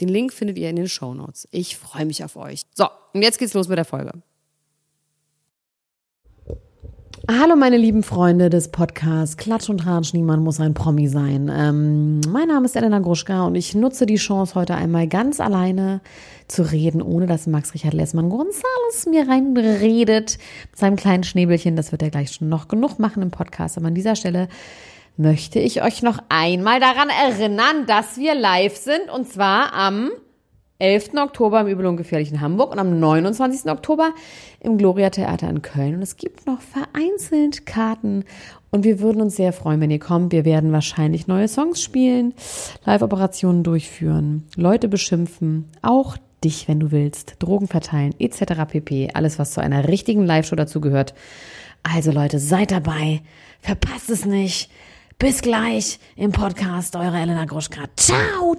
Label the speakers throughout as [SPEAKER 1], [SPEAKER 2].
[SPEAKER 1] Den Link findet ihr in den Show Notes. Ich freue mich auf euch. So, und jetzt geht's los mit der Folge. Hallo meine lieben Freunde des Podcasts Klatsch und Tratsch, niemand muss ein Promi sein. Ähm, mein Name ist Elena Gruschka und ich nutze die Chance heute einmal ganz alleine zu reden, ohne dass Max Richard Lessmann Gonzales mir reinredet mit seinem kleinen Schnäbelchen. Das wird er gleich schon noch genug machen im Podcast. Aber an dieser Stelle möchte ich euch noch einmal daran erinnern, dass wir live sind und zwar am 11. Oktober im Übel und Gefährlichen Hamburg und am 29. Oktober im Gloria Theater in Köln. Und es gibt noch vereinzelt Karten und wir würden uns sehr freuen, wenn ihr kommt. Wir werden wahrscheinlich neue Songs spielen, Live-Operationen durchführen, Leute beschimpfen, auch dich, wenn du willst, Drogen verteilen, etc. pp. Alles, was zu einer richtigen Live-Show dazugehört. Also Leute, seid dabei, verpasst es nicht. Bis gleich im Podcast, eure Elena Gruschka. Ciao.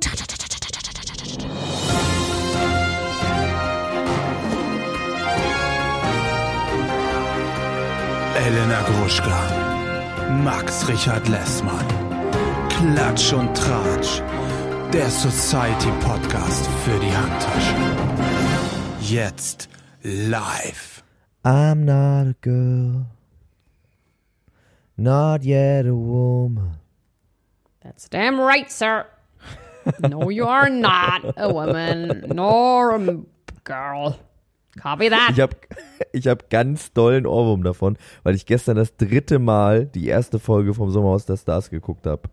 [SPEAKER 2] Elena Gruschka, Max Richard Lessmann, Klatsch und Tratsch, der Society Podcast für die Handtasche. Jetzt live.
[SPEAKER 3] I'm not a girl. Not yet a woman.
[SPEAKER 1] That's damn right, sir. No, you are not a woman nor a girl. Copy that.
[SPEAKER 3] Ich habe ich hab ganz dollen Ohrwurm davon, weil ich gestern das dritte Mal die erste Folge vom Sommerhaus der Stars geguckt habe.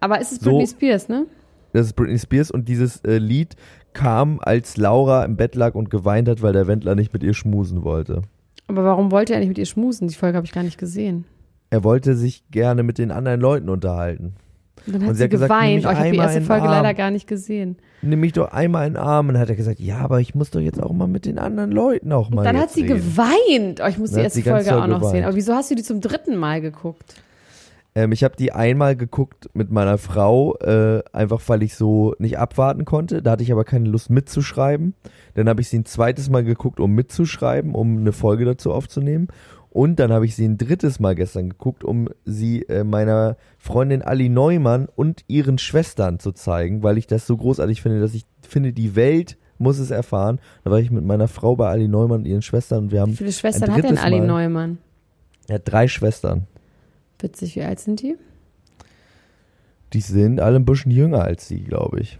[SPEAKER 1] Aber ist es Britney so, Spears, ne?
[SPEAKER 3] Das ist Britney Spears und dieses äh, Lied kam, als Laura im Bett lag und geweint hat, weil der Wendler nicht mit ihr schmusen wollte.
[SPEAKER 1] Aber warum wollte er nicht mit ihr schmusen? Die Folge habe ich gar nicht gesehen
[SPEAKER 3] er wollte sich gerne mit den anderen Leuten unterhalten.
[SPEAKER 1] Und dann hat und sie, sie hat geweint. Gesagt, oh, ich habe die erste Folge leider gar nicht gesehen.
[SPEAKER 3] Nimm mich doch einmal in den Arm. Und dann hat er gesagt, ja, aber ich muss doch jetzt auch mal mit den anderen Leuten auch mal. Und
[SPEAKER 1] dann hat sie
[SPEAKER 3] reden.
[SPEAKER 1] geweint. Oh, ich muss dann die erste Folge auch noch geweint. sehen. Aber wieso hast du die zum dritten Mal geguckt?
[SPEAKER 3] Ähm, ich habe die einmal geguckt mit meiner Frau, äh, einfach weil ich so nicht abwarten konnte. Da hatte ich aber keine Lust mitzuschreiben. Dann habe ich sie ein zweites Mal geguckt, um mitzuschreiben, um eine Folge dazu aufzunehmen. Und dann habe ich sie ein drittes Mal gestern geguckt, um sie äh, meiner Freundin Ali Neumann und ihren Schwestern zu zeigen, weil ich das so großartig finde, dass ich finde, die Welt muss es erfahren. Da war ich mit meiner Frau bei Ali Neumann und ihren Schwestern und wir haben.
[SPEAKER 1] Wie viele Schwestern hat denn Ali Mal, Neumann?
[SPEAKER 3] Er hat drei Schwestern.
[SPEAKER 1] Witzig, wie alt sind die?
[SPEAKER 3] Die sind alle ein bisschen jünger als sie, glaube ich.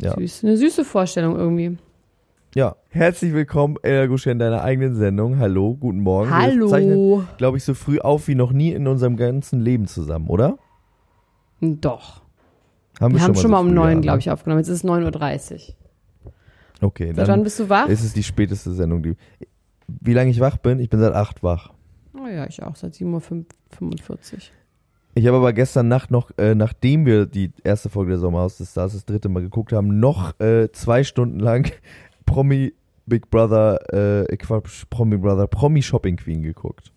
[SPEAKER 1] Ja. Süß, eine süße Vorstellung irgendwie.
[SPEAKER 3] Ja, herzlich willkommen, Ella Gusche, in deiner eigenen Sendung. Hallo, guten Morgen.
[SPEAKER 1] Hallo. Wir zeichnen,
[SPEAKER 3] glaube ich, so früh auf wie noch nie in unserem ganzen Leben zusammen, oder?
[SPEAKER 1] Doch. Haben wir, wir haben schon mal, so um neun, glaube ich, aufgenommen. Jetzt ist es 9.30 Uhr.
[SPEAKER 3] Okay,
[SPEAKER 1] dann wann bist du wach?
[SPEAKER 3] Es ist die späteste Sendung. Die, wie lange ich wach bin? Ich bin seit acht wach.
[SPEAKER 1] Oh ja, ich auch, seit 7.45 Uhr.
[SPEAKER 3] Ich habe aber gestern Nacht noch, äh, nachdem wir die erste Folge der Sommerhaus des Stars das dritte Mal geguckt haben, noch äh, zwei Stunden lang Promi Big Brother, äh, Quatsch, Promi Brother, Promi Shopping Queen geguckt.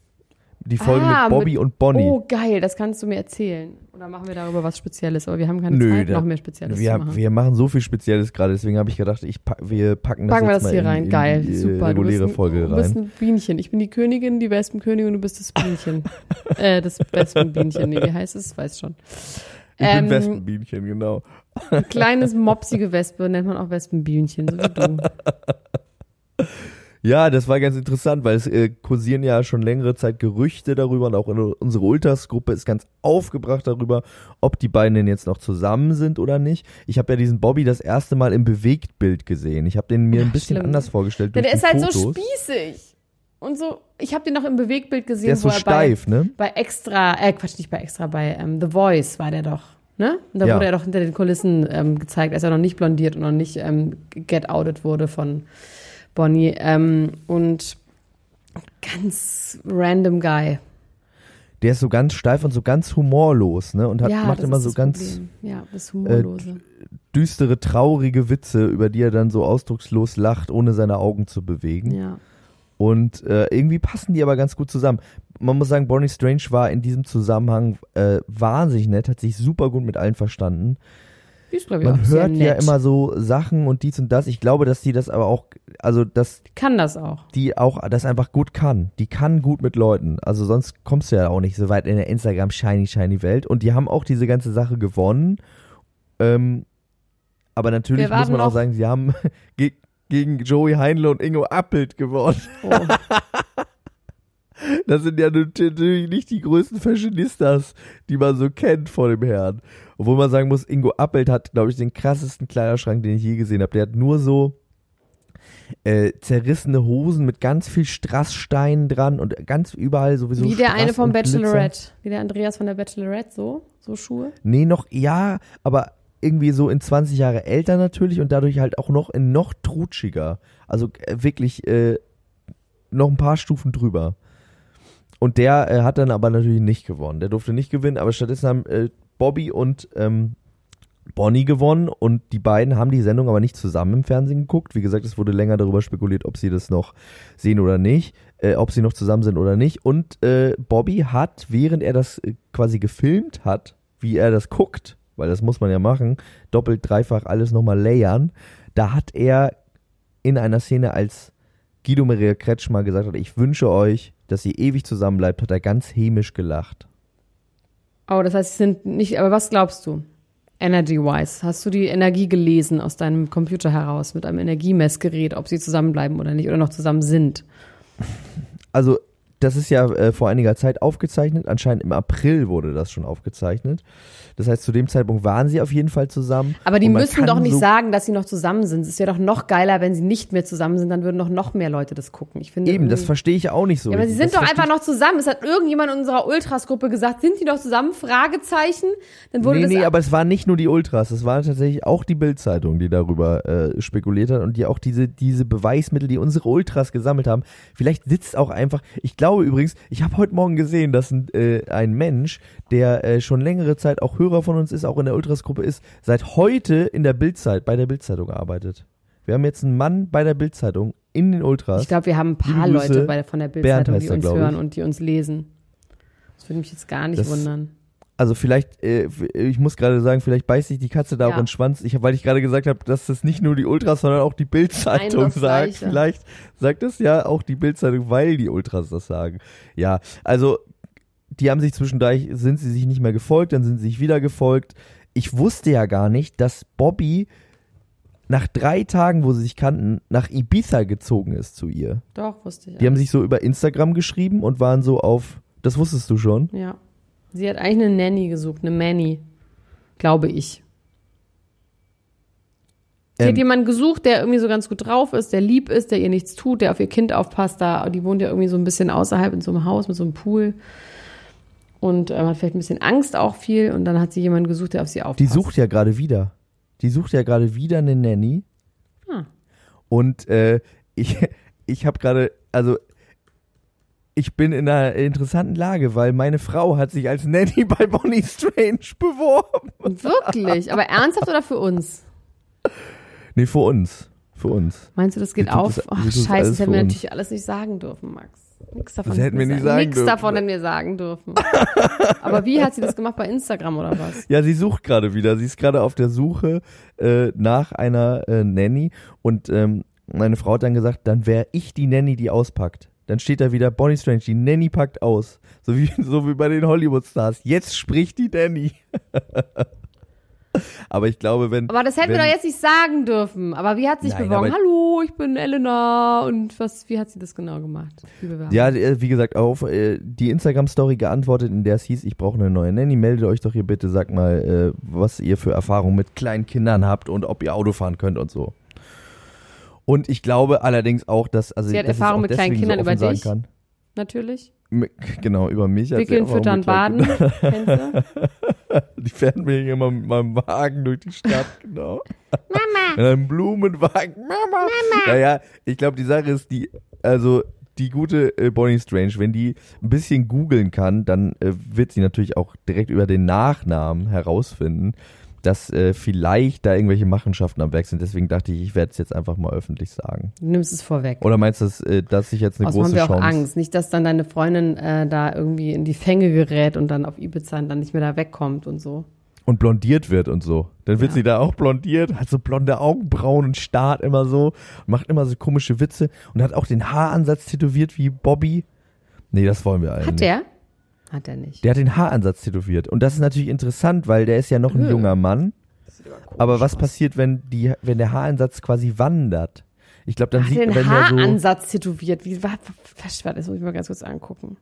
[SPEAKER 3] Die Folge ah, mit Bobby mit, und Bonnie.
[SPEAKER 1] Oh, geil, das kannst du mir erzählen. Oder machen wir darüber was Spezielles? Aber wir haben keine
[SPEAKER 3] Nö,
[SPEAKER 1] Zeit,
[SPEAKER 3] da,
[SPEAKER 1] noch mehr Spezielles
[SPEAKER 3] wir,
[SPEAKER 1] zu machen.
[SPEAKER 3] Wir machen so viel Spezielles gerade, deswegen habe ich gedacht, ich pack, wir packen das,
[SPEAKER 1] packen
[SPEAKER 3] wir
[SPEAKER 1] das hier
[SPEAKER 3] in,
[SPEAKER 1] rein.
[SPEAKER 3] In,
[SPEAKER 1] geil,
[SPEAKER 3] die,
[SPEAKER 1] super.
[SPEAKER 3] Reguläre
[SPEAKER 1] du bist, ein,
[SPEAKER 3] Folge
[SPEAKER 1] du bist ein Bienchen. Ich bin die Königin, die Wespenkönigin und du bist das Bienchen. äh, das Wespenbienchen. Nee, wie heißt es? Weiß schon.
[SPEAKER 3] Ich ähm, bin Wespenbienchen, genau.
[SPEAKER 1] Ein kleines, mopsige Wespe nennt man auch Wespenbienchen, so wie du.
[SPEAKER 3] Ja, das war ganz interessant, weil es äh, kursieren ja schon längere Zeit Gerüchte darüber und auch unsere Ultras-Gruppe ist ganz aufgebracht darüber, ob die beiden denn jetzt noch zusammen sind oder nicht. Ich habe ja diesen Bobby das erste Mal im Bewegtbild gesehen. Ich habe den mir ein bisschen schlimm. anders vorgestellt.
[SPEAKER 1] Ja, der ist halt Fotos. so spießig. Und so, ich habe den noch im Bewegtbild gesehen,
[SPEAKER 3] der ist so
[SPEAKER 1] wo er
[SPEAKER 3] steif,
[SPEAKER 1] bei,
[SPEAKER 3] ne?
[SPEAKER 1] bei Extra, äh, Quatsch, nicht bei Extra, bei ähm, The Voice war der doch. Ne? Und da ja. wurde er doch hinter den Kulissen ähm, gezeigt, als er noch nicht blondiert und noch nicht ähm, get outed wurde von Bonnie. Ähm, und Ganz random Guy.
[SPEAKER 3] Der ist so ganz steif und so ganz humorlos, ne? Und hat,
[SPEAKER 1] ja,
[SPEAKER 3] macht immer so ganz.
[SPEAKER 1] Ja, Humorlose.
[SPEAKER 3] düstere, traurige Witze, über die er dann so ausdruckslos lacht, ohne seine Augen zu bewegen.
[SPEAKER 1] ja.
[SPEAKER 3] Und äh, irgendwie passen die aber ganz gut zusammen. Man muss sagen, Bonnie Strange war in diesem Zusammenhang äh, wahnsinnig nett, hat sich super gut mit allen verstanden.
[SPEAKER 1] Ist, ich,
[SPEAKER 3] Man hört ja immer so Sachen und dies und das. Ich glaube, dass die das aber auch, also dass
[SPEAKER 1] Kann das auch.
[SPEAKER 3] die auch das einfach gut kann. Die kann gut mit Leuten. Also sonst kommst du ja auch nicht so weit in der Instagram shiny shiny Welt. Und die haben auch diese ganze Sache gewonnen. Ähm, aber natürlich muss man auch sagen, sie haben ge gegen Joey Heinle und Ingo Appelt gewonnen.
[SPEAKER 1] Oh.
[SPEAKER 3] Das sind ja natürlich nicht die größten Fashionistas, die man so kennt vor dem Herrn. Obwohl man sagen muss, Ingo Appelt hat, glaube ich, den krassesten Kleiderschrank, den ich je gesehen habe. Der hat nur so äh, zerrissene Hosen mit ganz viel Strasssteinen dran und ganz überall sowieso
[SPEAKER 1] Wie der
[SPEAKER 3] Strass
[SPEAKER 1] eine vom
[SPEAKER 3] und Glitzer.
[SPEAKER 1] Bachelorette. Wie der Andreas von der Bachelorette, so? So Schuhe?
[SPEAKER 3] Nee, noch, ja, aber irgendwie so in 20 Jahre älter natürlich und dadurch halt auch noch in noch trutschiger. Also äh, wirklich äh, noch ein paar Stufen drüber. Und der äh, hat dann aber natürlich nicht gewonnen. Der durfte nicht gewinnen, aber stattdessen haben äh, Bobby und ähm, Bonnie gewonnen und die beiden haben die Sendung aber nicht zusammen im Fernsehen geguckt. Wie gesagt, es wurde länger darüber spekuliert, ob sie das noch sehen oder nicht, äh, ob sie noch zusammen sind oder nicht. Und äh, Bobby hat, während er das äh, quasi gefilmt hat, wie er das guckt, weil das muss man ja machen, doppelt, dreifach alles nochmal layern, da hat er in einer Szene, als Guido Maria Kretschmer gesagt hat, ich wünsche euch, dass ihr ewig zusammen bleibt, hat er ganz hämisch gelacht.
[SPEAKER 1] Oh, das heißt, sie sind nicht, aber was glaubst du? Energy-wise. Hast du die Energie gelesen aus deinem Computer heraus mit einem Energiemessgerät, ob sie zusammenbleiben oder nicht oder noch zusammen sind?
[SPEAKER 3] Also, das ist ja äh, vor einiger Zeit aufgezeichnet. Anscheinend im April wurde das schon aufgezeichnet. Das heißt, zu dem Zeitpunkt waren sie auf jeden Fall zusammen.
[SPEAKER 1] Aber die müssen doch nicht
[SPEAKER 3] so
[SPEAKER 1] sagen, dass sie noch zusammen sind. Es wäre doch noch geiler, wenn sie nicht mehr zusammen sind, dann würden doch noch mehr Leute das gucken. Ich finde
[SPEAKER 3] Eben, das verstehe ich auch nicht so.
[SPEAKER 1] Ja, aber sie sind doch einfach noch zusammen. Es hat irgendjemand in unserer Ultras-Gruppe gesagt, sind die noch zusammen? Fragezeichen. Dann wurde
[SPEAKER 3] nee, nee, aber es waren nicht nur die Ultras, es war tatsächlich auch die Bild-Zeitung, die darüber äh, spekuliert hat und die auch diese, diese Beweismittel, die unsere Ultras gesammelt haben. Vielleicht sitzt auch einfach, ich glaube übrigens, ich habe heute Morgen gesehen, dass ein, äh, ein Mensch, der äh, schon längere Zeit auch Hörer von uns ist, auch in der Ultras-Gruppe ist, seit heute in der Bildzeit, bei der Bildzeitung arbeitet. Wir haben jetzt einen Mann bei der Bildzeitung in den Ultras.
[SPEAKER 1] Ich glaube, wir haben ein paar. Leute bei, von der Bildzeitung, die uns
[SPEAKER 3] ich.
[SPEAKER 1] hören und die uns lesen. Das würde mich jetzt gar nicht
[SPEAKER 3] Das-
[SPEAKER 1] wundern.
[SPEAKER 3] Also vielleicht, äh, ich muss gerade sagen, vielleicht beißt sich die Katze da
[SPEAKER 1] Ja.
[SPEAKER 3] auch in den Schwanz. Ich, weil ich gerade gesagt habe, dass das nicht nur die Ultras, sondern auch die Bildzeitung sagt.
[SPEAKER 1] Gleiche.
[SPEAKER 3] Vielleicht sagt es ja auch die Bildzeitung, weil die Ultras das sagen. Ja, also die haben sich zwischendurch, sind sie sich nicht mehr gefolgt, dann sind sie sich wieder gefolgt. Ich wusste ja gar nicht, dass Bobby nach drei Tagen, wo sie sich kannten, nach Ibiza gezogen ist zu ihr.
[SPEAKER 1] Doch, wusste ich.
[SPEAKER 3] Die haben sich so über Instagram geschrieben und waren so auf, das wusstest du schon?
[SPEAKER 1] ja. Sie hat eigentlich eine Nanny gesucht, eine Manny. Glaube ich. Sie
[SPEAKER 3] Ähm,
[SPEAKER 1] hat jemanden gesucht, der irgendwie so ganz gut drauf ist, der lieb ist, der ihr nichts tut, der auf ihr Kind aufpasst. Da, die wohnt ja irgendwie so ein bisschen außerhalb in so einem Haus mit so einem Pool. Und ähm, hat vielleicht ein bisschen Angst auch viel. Und dann hat sie jemanden gesucht, der auf sie aufpasst.
[SPEAKER 3] Die sucht ja gerade wieder. Die sucht ja gerade wieder eine Nanny.
[SPEAKER 1] Ah.
[SPEAKER 3] Und äh, ich, ich habe gerade, also ich bin in einer interessanten Lage, weil meine Frau hat sich als Nanny bei Bonnie Strange beworben.
[SPEAKER 1] Wirklich? Aber ernsthaft oder für uns?
[SPEAKER 3] Nee, für uns. Für uns.
[SPEAKER 1] Meinst du, das geht auf?
[SPEAKER 3] das- das
[SPEAKER 1] scheiße, das hätten wir
[SPEAKER 3] uns.
[SPEAKER 1] natürlich alles nicht sagen dürfen, Max. Nix davon,
[SPEAKER 3] Das hätten wir nicht sagen
[SPEAKER 1] Nix
[SPEAKER 3] dürfen.
[SPEAKER 1] davon hätten wir sagen dürfen. Aber wie hat sie das gemacht bei Instagram oder was?
[SPEAKER 3] Ja, sie sucht gerade wieder. Sie ist gerade auf der Suche äh, nach einer äh, Nanny. Und ähm, meine Frau hat dann gesagt, dann wäre ich die Nanny, die auspackt. Dann steht da wieder Bonnie Strange, die Nanny packt aus. So wie, so wie bei den Hollywood-Stars. Jetzt spricht die Nanny. Aber ich glaube, wenn.
[SPEAKER 1] Aber das hätten wir doch jetzt nicht sagen dürfen. Aber wie hat sie sich
[SPEAKER 3] Nein,
[SPEAKER 1] beworben? Hallo, ich bin Elena. Und was, wie hat sie das genau gemacht?
[SPEAKER 3] Ja, äh, wie gesagt, auf äh, die Instagram-Story geantwortet, in der es hieß, ich brauche eine neue Nanny. Meldet euch doch hier bitte, sagt mal, äh, was ihr für Erfahrungen mit kleinen Kindern habt und ob ihr Auto fahren könnt und so. Und ich glaube allerdings auch, dass also
[SPEAKER 1] Sie hat Erfahrung
[SPEAKER 3] auch
[SPEAKER 1] mit kleinen Kindern
[SPEAKER 3] so
[SPEAKER 1] über dich? Natürlich.
[SPEAKER 3] Kann. M- Genau, über mich.
[SPEAKER 1] Wickeln, füttern, baden.
[SPEAKER 3] Die fährt mir immer mit meinem Wagen durch die Stadt, genau. Mama. In einem Blumenwagen. Mama. Mama. Naja, ich glaube, die Sache ist, die, also die gute äh, Bonnie Strange, wenn die ein bisschen googeln kann, dann äh, wird sie natürlich auch direkt über den Nachnamen herausfinden, dass äh, vielleicht da irgendwelche Machenschaften am Werk sind. Deswegen dachte ich, ich werde es jetzt einfach mal öffentlich sagen.
[SPEAKER 1] Du nimmst es vorweg.
[SPEAKER 3] Oder meinst du, dass, äh, dass ich jetzt eine
[SPEAKER 1] Außerdem
[SPEAKER 3] große
[SPEAKER 1] haben wir auch
[SPEAKER 3] Chance...
[SPEAKER 1] Angst. Nicht, dass dann deine Freundin äh, da irgendwie in die Fänge gerät und dann auf Ibiza und dann nicht mehr da wegkommt und so.
[SPEAKER 3] und blondiert wird und so. Dann wird
[SPEAKER 1] Ja.
[SPEAKER 3] sie da auch blondiert, hat so blonde Augenbrauen und starrt immer so, macht immer so komische Witze und hat auch den Haaransatz tätowiert wie Bobby. Nee, das wollen wir alle
[SPEAKER 1] Hat der? Hat er nicht.
[SPEAKER 3] Der hat den Haaransatz tätowiert. Und das ist natürlich interessant, weil der ist ja noch ein
[SPEAKER 1] Hm.
[SPEAKER 3] junger Mann. Aber was passiert, wenn, die, wenn der Haaransatz quasi wandert? Ich glaube, dann
[SPEAKER 1] hat
[SPEAKER 3] sieht man,
[SPEAKER 1] den
[SPEAKER 3] wenn der so.
[SPEAKER 1] Haaransatz tätowiert? Wie, was, was, das muss ich mal ganz kurz angucken.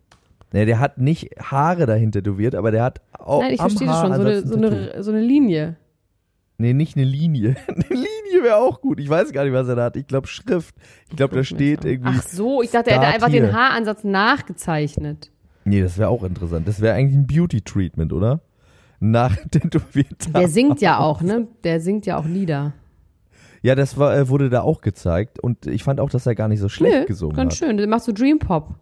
[SPEAKER 3] Nee, der hat nicht Haare dahin tätowiert, aber der hat auch.
[SPEAKER 1] Nein, ich verstehe das schon. So eine, so, eine, so eine Linie.
[SPEAKER 3] Nee, nicht eine Linie. eine Linie wäre auch gut. Ich weiß gar nicht, was er da hat. Ich glaube Schrift. Ich glaube, da steht irgendwie.
[SPEAKER 1] Ach so, ich dachte, er hätte
[SPEAKER 3] Start
[SPEAKER 1] einfach
[SPEAKER 3] hier.
[SPEAKER 1] den Haaransatz nachgezeichnet.
[SPEAKER 3] Nee, das wäre auch interessant. Das wäre eigentlich ein Beauty-Treatment, oder? Nach tätowierter.
[SPEAKER 1] Der singt ja auch, ne? Der singt ja auch Lieder.
[SPEAKER 3] Ja, das war, äh, wurde da auch gezeigt. Und ich fand auch, dass er gar nicht so schlecht
[SPEAKER 1] Nö,
[SPEAKER 3] gesungen
[SPEAKER 1] ganz
[SPEAKER 3] hat.
[SPEAKER 1] schön. Du machst so Dream Pop.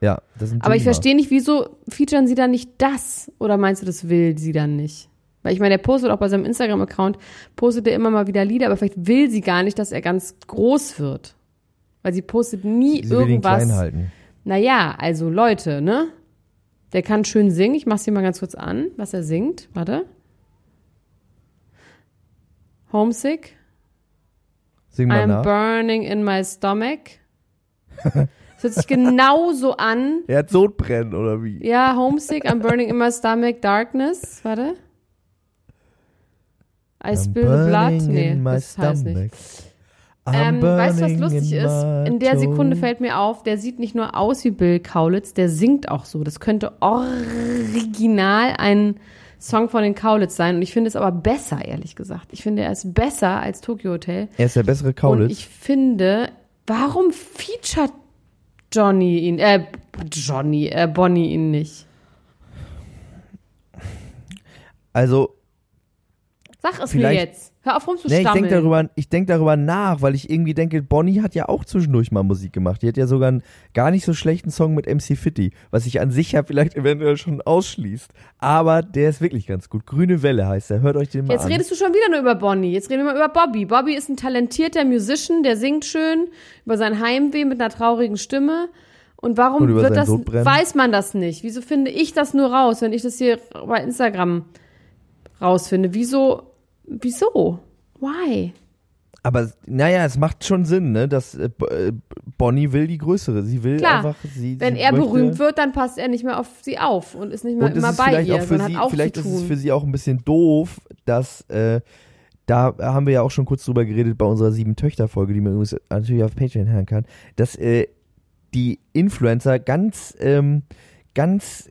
[SPEAKER 3] Ja, das ein
[SPEAKER 1] Aber ich verstehe nicht, wieso featuren sie dann nicht das? Oder meinst du, das will sie dann nicht? Weil ich meine, der postet auch bei seinem Instagram-Account, postet er immer mal wieder Lieder, aber vielleicht will sie gar nicht, dass er ganz groß wird. Weil sie postet nie
[SPEAKER 3] Sie will ihn
[SPEAKER 1] irgendwas.
[SPEAKER 3] klein halten.
[SPEAKER 1] Naja, also Leute, ne? Der kann schön singen. Ich mach's hier mal ganz kurz an, was er singt. Warte. Homesick.
[SPEAKER 3] Sing mal
[SPEAKER 1] I'm
[SPEAKER 3] nach.
[SPEAKER 1] burning in my stomach. Das hört sich genauso an.
[SPEAKER 3] Er hat Sodbrennen, oder wie?
[SPEAKER 1] Ja, Homesick, I'm burning in my stomach, Darkness. Warte. I
[SPEAKER 3] I'm
[SPEAKER 1] spill blood. Nee,
[SPEAKER 3] in my
[SPEAKER 1] das heißt nicht. Ähm, weißt du, was lustig
[SPEAKER 3] in
[SPEAKER 1] ist? In der Sekunde fällt mir auf, der sieht nicht nur aus wie Bill Kaulitz, der singt auch so. Das könnte original ein Song von den Kaulitz sein. Und ich finde es aber besser, ehrlich gesagt. Ich finde, er ist besser als Tokyo Hotel.
[SPEAKER 3] Er ist der bessere
[SPEAKER 1] Und
[SPEAKER 3] Kaulitz.
[SPEAKER 1] ich finde, warum featuret Johnny ihn, äh, Johnny, äh, Bonnie ihn nicht?
[SPEAKER 3] Also,
[SPEAKER 1] Sag es
[SPEAKER 3] Vielleicht-
[SPEAKER 1] mir jetzt. Hör auf
[SPEAKER 3] nee, ich
[SPEAKER 1] rumzustammeln.
[SPEAKER 3] denke darüber, ich denk darüber nach, weil ich irgendwie denke, Bonnie hat ja auch zwischendurch mal Musik gemacht. Die hat ja sogar einen gar nicht so schlechten Song mit MC Fitty, was sich an sich ja vielleicht eventuell schon ausschließt. Aber der ist wirklich ganz gut. Grüne Welle heißt er. Hört euch den mal
[SPEAKER 1] Jetzt
[SPEAKER 3] an.
[SPEAKER 1] redest du schon wieder nur über Bonnie. Jetzt reden wir mal über Bobby. Bobby ist ein talentierter Musician, der singt schön über sein Heimweh mit einer traurigen Stimme. Und warum
[SPEAKER 3] Und
[SPEAKER 1] wird das, weiß man das nicht? Wieso finde ich das nur raus, wenn ich das hier bei Instagram rausfinde? Wieso, wieso? Why?
[SPEAKER 3] Aber naja, es macht schon Sinn, ne? Dass äh, äh, Bonnie will die größere. Sie will
[SPEAKER 1] Klar,
[SPEAKER 3] einfach. Sie,
[SPEAKER 1] Wenn
[SPEAKER 3] sie
[SPEAKER 1] er
[SPEAKER 3] möchte,
[SPEAKER 1] berühmt wird, dann passt er nicht mehr auf sie auf und ist nicht mehr immer
[SPEAKER 3] ist
[SPEAKER 1] bei
[SPEAKER 3] vielleicht
[SPEAKER 1] ihr,
[SPEAKER 3] auch für sie,
[SPEAKER 1] hat auch
[SPEAKER 3] vielleicht ist es für sie auch ein bisschen doof, dass äh, da haben wir ja auch schon kurz drüber geredet bei unserer sieben Töchter Folge, die man übrigens natürlich auf Patreon hören kann, dass äh, die Influencer ganz ähm, ganz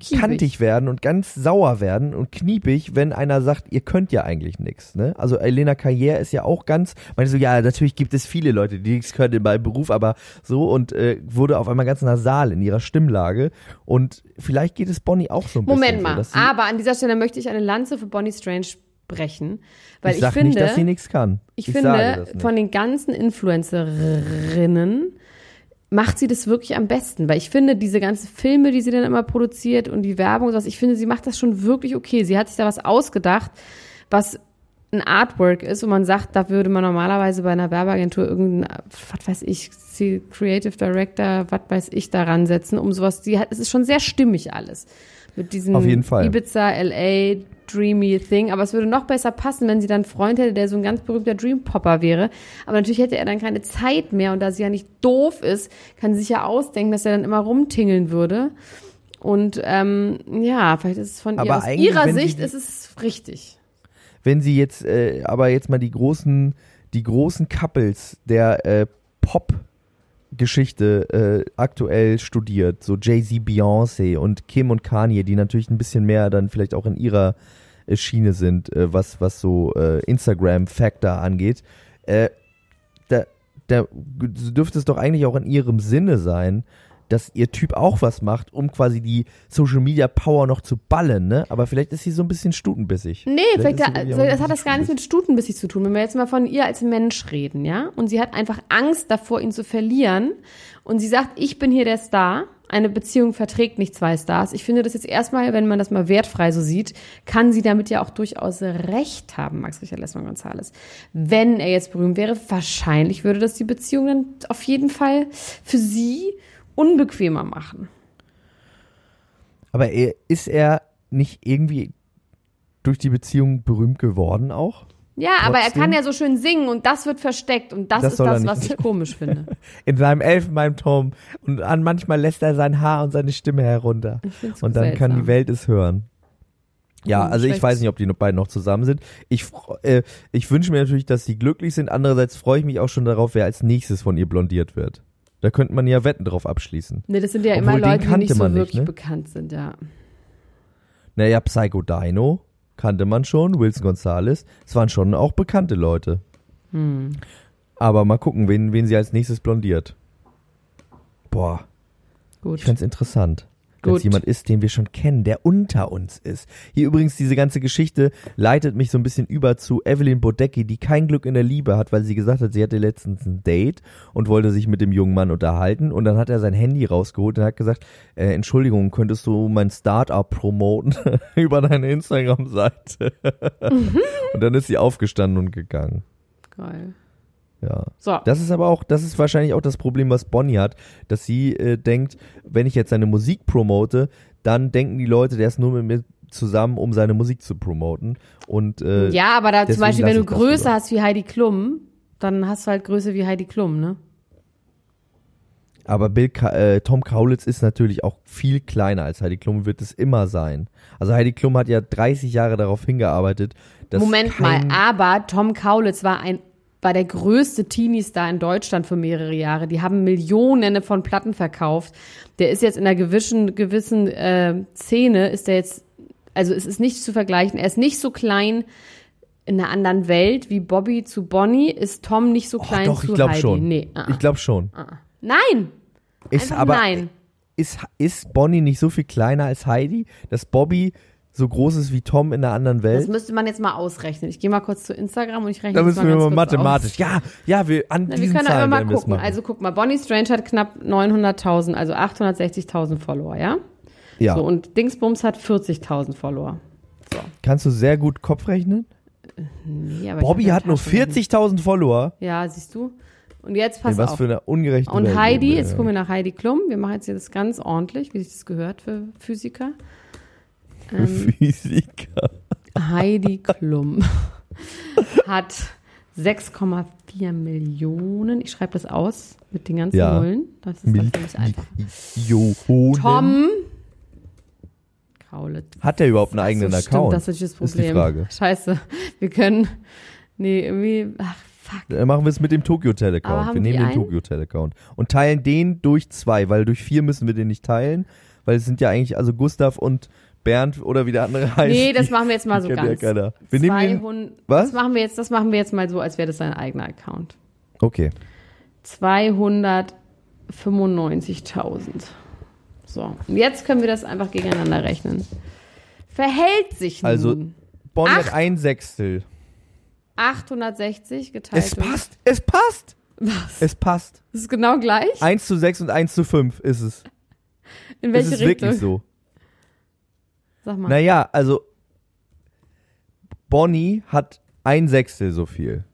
[SPEAKER 1] Kiebig.
[SPEAKER 3] kantig werden und ganz sauer werden und kniepig, wenn einer sagt, ihr könnt ja eigentlich nichts. Ne? Also Elena Carrière ist ja auch ganz, meinte so, ja, natürlich gibt es viele Leute, die nichts können bei Beruf, aber so und äh, wurde auf einmal ganz nasal in ihrer Stimmlage und vielleicht geht es Bonnie auch so ein
[SPEAKER 1] Moment
[SPEAKER 3] bisschen
[SPEAKER 1] mal,
[SPEAKER 3] so,
[SPEAKER 1] aber an dieser Stelle möchte ich eine Lanze für Bonnie Strange brechen, weil
[SPEAKER 3] ich
[SPEAKER 1] ich,
[SPEAKER 3] sag
[SPEAKER 1] finde,
[SPEAKER 3] nicht, dass sie nichts kann.
[SPEAKER 1] ich,
[SPEAKER 3] sage
[SPEAKER 1] finde, von den ganzen Influencerinnen macht sie das wirklich am besten, weil ich finde, diese ganzen Filme, die sie dann immer produziert und die Werbung und sowas, ich finde, sie macht das schon wirklich okay. Sie hat sich da was ausgedacht, was ein Artwork ist und man sagt, da würde man normalerweise bei einer Werbeagentur irgendein, was weiß ich, Sie- Creative Director, was weiß ich, daran setzen, um sowas, die hat, es ist schon sehr stimmig alles. Mit diesem
[SPEAKER 3] Auf jeden Fall.
[SPEAKER 1] Ibiza, LA, dreamy Thing, aber es würde noch besser passen, wenn sie dann einen Freund hätte, der so ein ganz berühmter Dreampopper wäre. Aber natürlich hätte er dann keine Zeit mehr und da sie ja nicht doof ist, kann sie sich ja ausdenken, dass er dann immer rumtingeln würde. Und ähm, ja, vielleicht ist es von ihr, aus ihrer Sicht
[SPEAKER 3] die-
[SPEAKER 1] ist es richtig.
[SPEAKER 3] wenn sie jetzt äh, aber jetzt mal die großen die großen Couples der äh, Pop Geschichte äh, aktuell studiert, so Jay-Z, Beyoncé und Kim und Kanye, die natürlich ein bisschen mehr dann vielleicht auch in ihrer äh, Schiene sind, äh, was was so äh, Instagram Factor angeht, äh, da, da dürfte es doch eigentlich auch in ihrem Sinne sein, dass ihr Typ auch was macht, um quasi die Social Media Power noch zu ballen, ne? Aber vielleicht ist sie so ein bisschen stutenbissig.
[SPEAKER 1] Nee, vielleicht,
[SPEAKER 3] sie
[SPEAKER 1] da, so, das hat das gar nichts mit Stutenbissig zu tun. Wenn wir jetzt mal von ihr als Mensch reden, ja? Und sie hat einfach Angst davor, ihn zu verlieren. Und sie sagt, ich bin hier der Star. Eine Beziehung verträgt nicht zwei Stars. Ich finde das jetzt erstmal, wenn man das mal wertfrei so sieht, kann sie damit ja auch durchaus recht haben, Max Richard Lessmann Gonzales. Wenn er jetzt berühmt wäre, wahrscheinlich würde das die Beziehung dann auf jeden Fall für sie unbequemer machen.
[SPEAKER 3] Aber er, ist er nicht irgendwie durch die Beziehung berühmt geworden auch?
[SPEAKER 1] Ja, aber er
[SPEAKER 3] Trotzdem-
[SPEAKER 1] kann ja so schön singen und das wird versteckt und das,
[SPEAKER 3] Das
[SPEAKER 1] ist das, was ich komisch finde.
[SPEAKER 3] In seinem Elfenbeinturm. Und an manchmal lässt er sein Haar und seine Stimme herunter. Und dann kann
[SPEAKER 1] seltsam.
[SPEAKER 3] die Welt es hören. Ja, also ich weiß nicht, ob die beiden noch zusammen sind. Ich, äh, ich wünsche mir natürlich, dass sie glücklich sind. Andererseits freue ich mich auch schon darauf, wer als nächstes von ihr blondiert wird. Da könnte man ja Wetten drauf abschließen.
[SPEAKER 1] Nee, das sind ja
[SPEAKER 3] Obwohl,
[SPEAKER 1] immer Leute, die nicht so
[SPEAKER 3] man nicht,
[SPEAKER 1] wirklich
[SPEAKER 3] ne?
[SPEAKER 1] bekannt sind, ja.
[SPEAKER 3] Naja, Psycho Dino kannte man schon, Wilson Gonzalez. Es waren schon auch bekannte Leute.
[SPEAKER 1] Hm.
[SPEAKER 3] Aber mal gucken, wen, wen sie als nächstes blondiert. Boah,
[SPEAKER 1] Gut.
[SPEAKER 3] ich fänd's interessant. Wenn es jemand ist, den wir schon kennen, der unter uns ist. Hier übrigens, diese ganze Geschichte leitet mich so ein bisschen über zu Evelyn Bodecki, die kein Glück in der Liebe hat, weil sie gesagt hat, sie hatte letztens ein Date und wollte sich mit dem jungen Mann unterhalten. Und dann hat er sein Handy rausgeholt und hat gesagt, äh, Entschuldigung, könntest du mein Startup promoten über deine Instagram-Seite? und dann ist sie aufgestanden und gegangen.
[SPEAKER 1] Geil.
[SPEAKER 3] Ja.
[SPEAKER 1] So.
[SPEAKER 3] Das ist aber auch, das ist wahrscheinlich auch das Problem, was Bonnie hat, dass sie äh, denkt, wenn ich jetzt seine Musik promote, dann denken die Leute, der ist nur mit mir zusammen, um seine Musik zu promoten. Und äh,
[SPEAKER 1] ja, aber da zum Beispiel, wenn du Größe hast wie Heidi Klum, dann hast du halt Größe wie Heidi Klum, ne?
[SPEAKER 3] aber Bill Ka äh, Tom Kaulitz ist natürlich auch viel kleiner als Heidi Klum, wird es immer sein. Also Heidi Klum hat ja 30 Jahre darauf hingearbeitet, dass
[SPEAKER 1] Moment mal, aber Tom Kaulitz war ein war der größte Teenie-Star in Deutschland für mehrere Jahre. Die haben Millionen von Platten verkauft. Der ist jetzt in einer gewissen, gewissen äh, Szene, ist der jetzt, also es ist nicht zu vergleichen. Er ist nicht so klein in einer anderen Welt wie Bobby zu Bonnie. Ist Tom nicht so
[SPEAKER 3] Oh,
[SPEAKER 1] klein
[SPEAKER 3] doch,
[SPEAKER 1] zu
[SPEAKER 3] ich glaube
[SPEAKER 1] Heidi?
[SPEAKER 3] schon.
[SPEAKER 1] Nee. ah,
[SPEAKER 3] Ich glaube schon.
[SPEAKER 1] ah. Nein!
[SPEAKER 3] Ist
[SPEAKER 1] Einfach
[SPEAKER 3] aber
[SPEAKER 1] nein.
[SPEAKER 3] ist ist Bonnie nicht so viel kleiner als Heidi, dass Bobby so groß ist wie Tom in einer anderen Welt?
[SPEAKER 1] Das müsste man jetzt mal ausrechnen. Ich gehe mal kurz zu Instagram und ich rechne
[SPEAKER 3] Da
[SPEAKER 1] das
[SPEAKER 3] müssen wir
[SPEAKER 1] mal
[SPEAKER 3] mal mathematisch.
[SPEAKER 1] Aus.
[SPEAKER 3] Ja, ja, wir an
[SPEAKER 1] Na, wir
[SPEAKER 3] diesen
[SPEAKER 1] können aber
[SPEAKER 3] Zahlen
[SPEAKER 1] mal
[SPEAKER 3] wir es
[SPEAKER 1] gucken. Also guck mal, Bonnie Strange hat knapp 900.000, also 860.000 Follower, ja?
[SPEAKER 3] ja,
[SPEAKER 1] So, und Dingsbums hat 40.000 Follower. So.
[SPEAKER 3] kannst du sehr gut Kopf rechnen?
[SPEAKER 1] Nee, aber ich
[SPEAKER 3] Bobby hat nur
[SPEAKER 1] Taschenrechner.
[SPEAKER 3] 40.000 Follower.
[SPEAKER 1] Ja, siehst du? Und jetzt pass
[SPEAKER 3] Ey, was
[SPEAKER 1] auf.
[SPEAKER 3] für eine ungerechte
[SPEAKER 1] und
[SPEAKER 3] Welt
[SPEAKER 1] Heidi,
[SPEAKER 3] wir,
[SPEAKER 1] jetzt gucken wir nach Heidi Klum. Wir machen jetzt hier das ganz ordentlich, wie sich das gehört für Physiker. Ähm,
[SPEAKER 3] Physiker.
[SPEAKER 1] Heidi Klum hat 6,4 Millionen. Ich schreibe das aus mit den ganzen
[SPEAKER 3] Ja.
[SPEAKER 1] Nullen. Das ist dann für mich einfach.
[SPEAKER 3] Johonen.
[SPEAKER 1] Tom Kaulitz.
[SPEAKER 3] Hat der überhaupt einen eigenen
[SPEAKER 1] so, stimmt,
[SPEAKER 3] Account?
[SPEAKER 1] das ist das
[SPEAKER 3] Ist die
[SPEAKER 1] Problem.
[SPEAKER 3] Frage.
[SPEAKER 1] Scheiße. Wir können. Nee, irgendwie. Ach, fuck.
[SPEAKER 3] Dann machen wir es mit dem Tokyo Hotel
[SPEAKER 1] Aber
[SPEAKER 3] Account.
[SPEAKER 1] haben
[SPEAKER 3] Wir nehmen den
[SPEAKER 1] einen?
[SPEAKER 3] Tokyo Hotel Account und teilen den durch zwei, weil durch vier müssen wir den nicht teilen, weil es sind ja eigentlich also Gustav und Bernd oder wie der andere heißt.
[SPEAKER 1] Nee, das machen wir jetzt mal so
[SPEAKER 3] ja
[SPEAKER 1] ganz.
[SPEAKER 3] keiner. Wir nehmen den,
[SPEAKER 1] 200
[SPEAKER 3] was?
[SPEAKER 1] Das machen wir jetzt, das machen wir jetzt mal so, als wäre das sein eigener Account.
[SPEAKER 3] okay.
[SPEAKER 1] 295.000. So. Und jetzt können wir das einfach gegeneinander rechnen. Verhält sich nun
[SPEAKER 3] Also,
[SPEAKER 1] Acht.
[SPEAKER 3] hat ein Sechstel.
[SPEAKER 1] 860 geteilt
[SPEAKER 3] Es passt, es passt.
[SPEAKER 1] Was?
[SPEAKER 3] Es passt.
[SPEAKER 1] Das ist genau gleich?
[SPEAKER 3] 1 zu 6 und 1 zu 5 ist es.
[SPEAKER 1] In
[SPEAKER 3] Es
[SPEAKER 1] welche
[SPEAKER 3] ist
[SPEAKER 1] Richtung?
[SPEAKER 3] wirklich so.
[SPEAKER 1] Sag mal.
[SPEAKER 3] Naja, also Bonnie hat ein Sechstel so viel.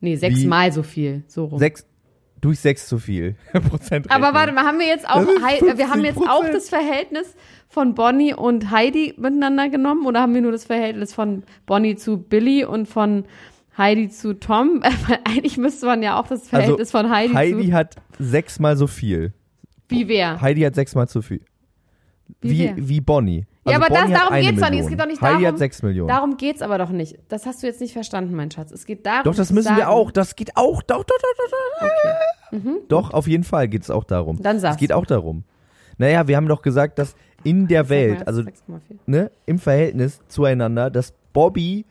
[SPEAKER 1] nee, sechsmal so viel. So rum.
[SPEAKER 3] Sechs, durch sechs zu viel. Prozent
[SPEAKER 1] Aber warte mal, haben wir jetzt auch, wir haben jetzt auch
[SPEAKER 3] 50%.
[SPEAKER 1] das Verhältnis von Bonnie und Heidi miteinander genommen oder haben wir nur das Verhältnis von Bonnie zu Billy und von Heidi zu Tom? Weil Eigentlich müsste man ja auch das Verhältnis von Heidi,
[SPEAKER 3] Heidi
[SPEAKER 1] zu,
[SPEAKER 3] hat sechsmal so viel.
[SPEAKER 1] wie wer?
[SPEAKER 3] Heidi hat sechsmal zu viel.
[SPEAKER 1] Wie
[SPEAKER 3] Wie, wie Bonnie.
[SPEAKER 1] Ja,
[SPEAKER 3] Also
[SPEAKER 1] aber das- darum
[SPEAKER 3] eine
[SPEAKER 1] geht's doch nicht. Es geht doch nicht
[SPEAKER 3] Heidi
[SPEAKER 1] darum-
[SPEAKER 3] hat sechs Millionen.
[SPEAKER 1] Darum geht's aber doch nicht. Das hast du jetzt nicht verstanden, mein Schatz. Es geht darum.
[SPEAKER 3] doch, das müssen wir
[SPEAKER 1] sagen-
[SPEAKER 3] auch. Das geht auch. Doch, doch, doch, doch. Doch,
[SPEAKER 1] Okay.
[SPEAKER 3] doch auf jeden Fall geht es auch darum.
[SPEAKER 1] Dann
[SPEAKER 3] Es
[SPEAKER 1] sag's.
[SPEAKER 3] geht auch darum. Naja, wir haben doch gesagt, dass in der Welt, also
[SPEAKER 1] 6,4.
[SPEAKER 3] ne, im Verhältnis zueinander, dass Bobby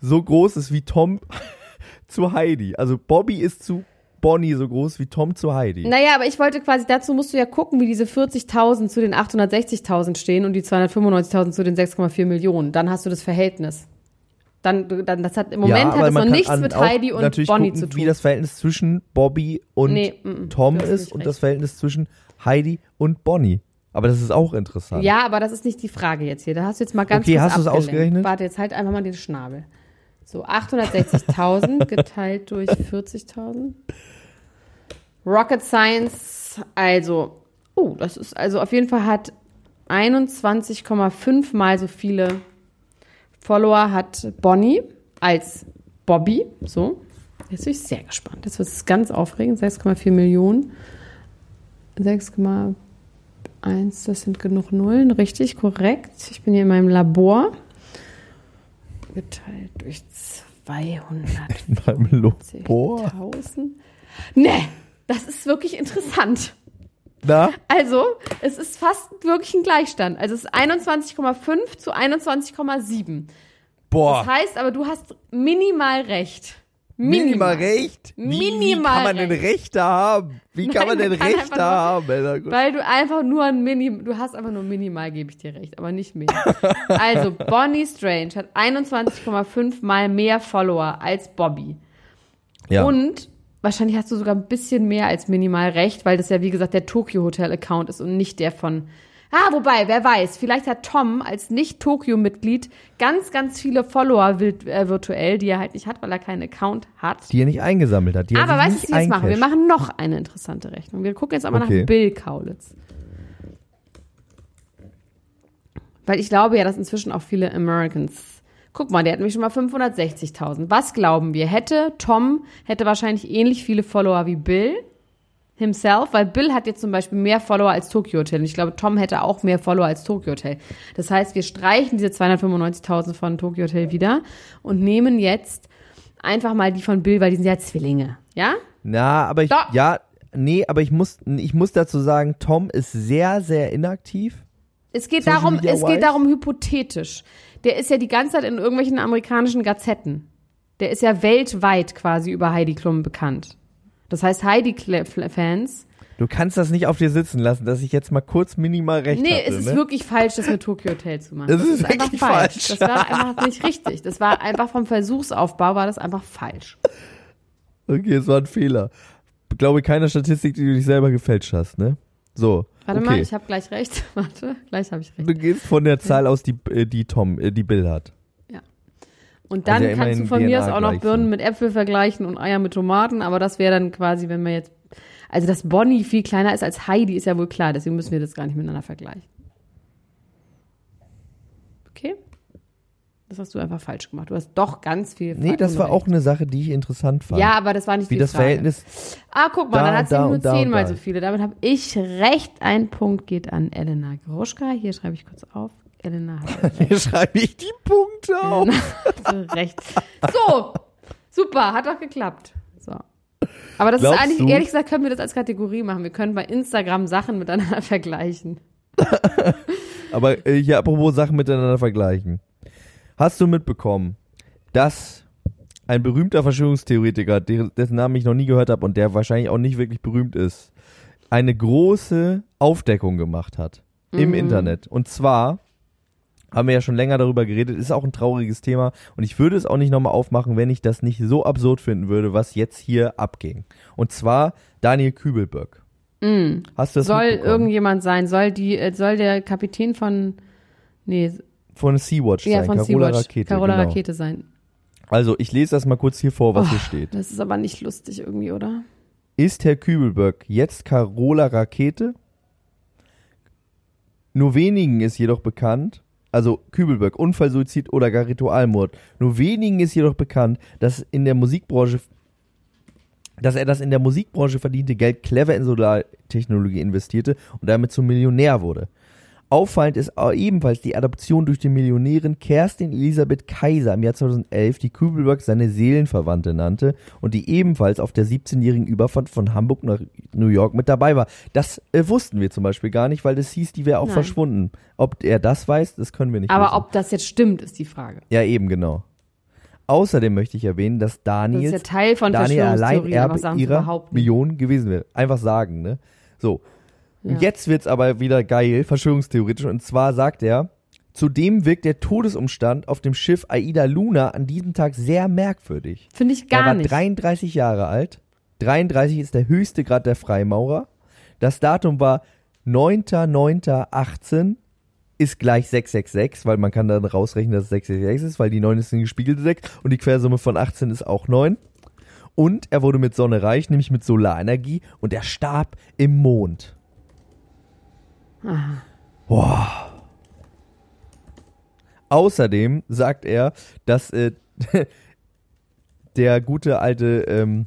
[SPEAKER 3] so groß ist wie Tom zu Heidi. Also Bobby ist zu Bonnie so groß wie Tom zu Heidi.
[SPEAKER 1] Naja, aber ich wollte quasi, dazu musst du ja gucken, wie diese 40.000 zu den 860.000 stehen und die 295.000 zu den 6,4 Millionen. Dann hast du das Verhältnis. Dann, dann das hat im Moment
[SPEAKER 3] aber
[SPEAKER 1] hat es noch nichts mit Heidi und
[SPEAKER 3] natürlich
[SPEAKER 1] Bonnie
[SPEAKER 3] gucken,
[SPEAKER 1] zu tun.
[SPEAKER 3] Wie das Verhältnis zwischen Bobby und
[SPEAKER 1] Nee, mm,
[SPEAKER 3] Tom ist und
[SPEAKER 1] recht.
[SPEAKER 3] das Verhältnis zwischen Heidi und Bonnie. Aber das ist auch interessant.
[SPEAKER 1] Ja, aber das ist nicht die Frage jetzt hier. Da hast du jetzt mal ganz
[SPEAKER 3] Okay,
[SPEAKER 1] kurz
[SPEAKER 3] hast du es ausgerechnet?
[SPEAKER 1] Warte, jetzt halt einfach mal den Schnabel. So, 860.000 geteilt durch 40.000. Rocket Science, also, oh, das ist, also auf jeden Fall hat 21,5 mal so viele Follower hat Bonnie als Bobby. So, jetzt bin ich sehr gespannt. Jetzt wird es ganz aufregend. 6,4 Millionen. 6,1, das sind genug Nullen. Richtig, korrekt. Ich bin hier in meinem Labor. Geteilt durch 200.
[SPEAKER 3] Beim Labor.
[SPEAKER 1] 1000. Nee, das ist wirklich interessant.
[SPEAKER 3] Na?
[SPEAKER 1] Also, es ist fast wirklich ein Gleichstand. Also, es ist 21,5 zu 21,7.
[SPEAKER 3] Boah.
[SPEAKER 1] Das heißt aber, du hast minimal recht.
[SPEAKER 3] Minimal recht? Wie, wie
[SPEAKER 1] Minimal
[SPEAKER 3] kann man denn
[SPEAKER 1] recht.
[SPEAKER 3] Rechte haben? Wie kann
[SPEAKER 1] Nein,
[SPEAKER 3] man denn
[SPEAKER 1] man kann einfach
[SPEAKER 3] Rechte
[SPEAKER 1] nur-
[SPEAKER 3] haben? Alter?
[SPEAKER 1] Weil du einfach nur ein Mini, du hast einfach nur minimal, gebe ich dir recht, aber nicht mehr. also, Bonnie Strange hat 21,5 mal mehr Follower als Bobby.
[SPEAKER 3] Ja.
[SPEAKER 1] Und wahrscheinlich hast du sogar ein bisschen mehr als minimal recht, weil das ja, wie gesagt, der Tokyo Hotel Account ist und nicht der von. Ah, wobei, wer weiß, vielleicht hat Tom als Nicht-Tokyo-Mitglied ganz, ganz viele Follower äh, virtuell, die er halt nicht hat, weil er keinen Account hat.
[SPEAKER 3] die er nicht eingesammelt hat. Die er
[SPEAKER 1] Aber weißt du,
[SPEAKER 3] nicht
[SPEAKER 1] was wir jetzt machen? Wir machen noch eine interessante Rechnung. Wir gucken jetzt aber
[SPEAKER 3] Okay.
[SPEAKER 1] nach Bill Kaulitz. Weil ich glaube ja, dass inzwischen auch viele Americans. Guck mal, der hat nämlich schon mal 560.000. Was glauben wir? Hätte Tom, hätte wahrscheinlich ähnlich viele Follower wie Bill himself, weil Bill hat jetzt zum Beispiel mehr Follower als Tokyo Hotel. Und ich glaube, Tom hätte auch mehr Follower als Tokyo Hotel. Das heißt, wir streichen diese 295.000 von Tokyo Hotel wieder und nehmen jetzt einfach mal die von Bill, weil die sind ja Zwillinge. Ja?
[SPEAKER 3] Na, aber ich,
[SPEAKER 1] Doch.
[SPEAKER 3] ja, nee, aber ich muss, ich muss dazu sagen, Tom ist sehr, sehr inaktiv.
[SPEAKER 1] Es geht
[SPEAKER 3] Social
[SPEAKER 1] darum, es geht darum hypothetisch. Der ist ja die ganze Zeit in irgendwelchen amerikanischen Gazetten. Der ist ja weltweit quasi über Heidi Klum bekannt. Das heißt, Heidi-Fans.
[SPEAKER 3] Du kannst das nicht auf dir sitzen lassen, dass ich jetzt mal kurz minimal recht
[SPEAKER 1] Nee,
[SPEAKER 3] hatte,
[SPEAKER 1] es ist
[SPEAKER 3] ne?
[SPEAKER 1] wirklich falsch, das mit Tokyo Hotel zu machen.
[SPEAKER 3] Das ist
[SPEAKER 1] einfach
[SPEAKER 3] wirklich falsch.
[SPEAKER 1] Das war einfach nicht richtig. Das war einfach vom Versuchsaufbau war das einfach falsch.
[SPEAKER 3] Okay, es war ein Fehler. Glaube keine Statistik, die du dich selber gefälscht hast, ne? So.
[SPEAKER 1] Warte
[SPEAKER 3] okay.
[SPEAKER 1] mal, ich habe gleich recht. Warte, gleich habe ich recht.
[SPEAKER 3] Du gehst von der Zahl aus, die, äh, die Tom, äh, die Bill hat.
[SPEAKER 1] Und dann
[SPEAKER 3] Also ja
[SPEAKER 1] kannst du von mir aus auch noch Birnen
[SPEAKER 3] gleich
[SPEAKER 1] mit Äpfel vergleichen und Eier mit Tomaten, aber das wäre dann quasi, wenn wir jetzt. Also, dass Bonnie viel kleiner ist als Heidi, ist ja wohl klar, deswegen müssen wir das gar nicht miteinander vergleichen. Okay? Das hast du einfach falsch gemacht. Du hast doch ganz viel
[SPEAKER 3] Nee, das war auch eine Sache, die ich interessant fand.
[SPEAKER 1] Ja, aber das war nicht
[SPEAKER 3] Wie
[SPEAKER 1] die
[SPEAKER 3] das
[SPEAKER 1] Frage.
[SPEAKER 3] Verhältnis.
[SPEAKER 1] Ah, guck mal,
[SPEAKER 3] da
[SPEAKER 1] dann hat sie
[SPEAKER 3] da
[SPEAKER 1] nur
[SPEAKER 3] da
[SPEAKER 1] zehnmal so viele. Damit habe ich recht. Ein Punkt geht an Elena Groschka. Hier schreibe ich kurz auf. Elena hat
[SPEAKER 3] Hier schreibe ich die Punkte auf.
[SPEAKER 1] Elena recht. So, super, hat doch geklappt. So. Aber das
[SPEAKER 3] Glaubst
[SPEAKER 1] ist eigentlich,
[SPEAKER 3] du?
[SPEAKER 1] ehrlich gesagt, können wir das als Kategorie machen. Wir können bei Instagram Sachen miteinander vergleichen.
[SPEAKER 3] Aber äh, hier apropos Sachen miteinander vergleichen. Hast du mitbekommen, dass ein berühmter Verschwörungstheoretiker, dessen Namen ich noch nie gehört habe und der wahrscheinlich auch nicht wirklich berühmt ist, eine große Aufdeckung gemacht hat im
[SPEAKER 1] Mhm.
[SPEAKER 3] Internet. Und zwar haben wir ja schon länger darüber geredet, ist auch ein trauriges Thema und ich würde es auch nicht nochmal aufmachen, wenn ich das nicht so absurd finden würde, was jetzt hier abging. Und zwar Daniel Kübelböck. Hast du das
[SPEAKER 1] Mhm. soll irgendjemand sein? Soll die, äh, soll der Kapitän von, nee,
[SPEAKER 3] Von Sea-Watch
[SPEAKER 1] ja,
[SPEAKER 3] sein,
[SPEAKER 1] von
[SPEAKER 3] Carola
[SPEAKER 1] Sea-Watch,
[SPEAKER 3] Rakete.
[SPEAKER 1] Carola
[SPEAKER 3] genau.
[SPEAKER 1] Rakete sein.
[SPEAKER 3] Also, ich lese das mal kurz hier vor, was
[SPEAKER 1] Oh.
[SPEAKER 3] hier steht.
[SPEAKER 1] Das ist aber nicht lustig irgendwie, oder?
[SPEAKER 3] Ist Herr Kübelböck jetzt Carola Rakete? Nur wenigen ist jedoch bekannt, also Kübelböck, Unfall, Suizid oder gar Ritualmord. Nur wenigen ist jedoch bekannt, dass in der Musikbranche dass er das in der Musikbranche verdiente Geld clever in Solartechnologie investierte und damit zum Millionär wurde. Auffallend ist auch ebenfalls die Adoption durch die Millionärin Kerstin Elisabeth Kaiser im Jahr 2011, die Kübelberg seine Seelenverwandte nannte und die ebenfalls auf der 17-jährigen Überfahrt von Hamburg nach New York mit dabei war. Das äh, wussten wir zum Beispiel gar nicht, weil das hieß, die wäre auch
[SPEAKER 1] Nein.
[SPEAKER 3] verschwunden. Ob er das weiß, das können wir nicht
[SPEAKER 1] Aber
[SPEAKER 3] wissen.
[SPEAKER 1] ob das jetzt stimmt, ist die Frage.
[SPEAKER 3] Ja, eben, genau. Außerdem möchte ich erwähnen, dass
[SPEAKER 1] Das
[SPEAKER 3] Daniels
[SPEAKER 1] ist ja Teil von
[SPEAKER 3] Daniel
[SPEAKER 1] sagen sie
[SPEAKER 3] ihrer. Millionen gewesen wäre. Einfach sagen, ne? So.
[SPEAKER 1] Ja.
[SPEAKER 3] jetzt wird's aber wieder geil, verschwörungstheoretisch. Und zwar sagt er, zudem wirkt der Todesumstand auf dem Schiff Aida Luna an diesem Tag sehr merkwürdig.
[SPEAKER 1] Finde ich
[SPEAKER 3] er
[SPEAKER 1] gar
[SPEAKER 3] war
[SPEAKER 1] nicht.
[SPEAKER 3] 33 Jahre alt. 33 ist der höchste Grad der Freimaurer. Das Datum war 9.9.18 ist gleich 666, weil man kann dann rausrechnen, dass es 666 ist, weil die 9 ist eine gespiegelte 6 und die Quersumme von 18 ist auch 9. Und er wurde mit Sonne reich, nämlich mit Solarenergie und er starb im Mond. Boah. Außerdem sagt er, dass äh, der gute alte ähm,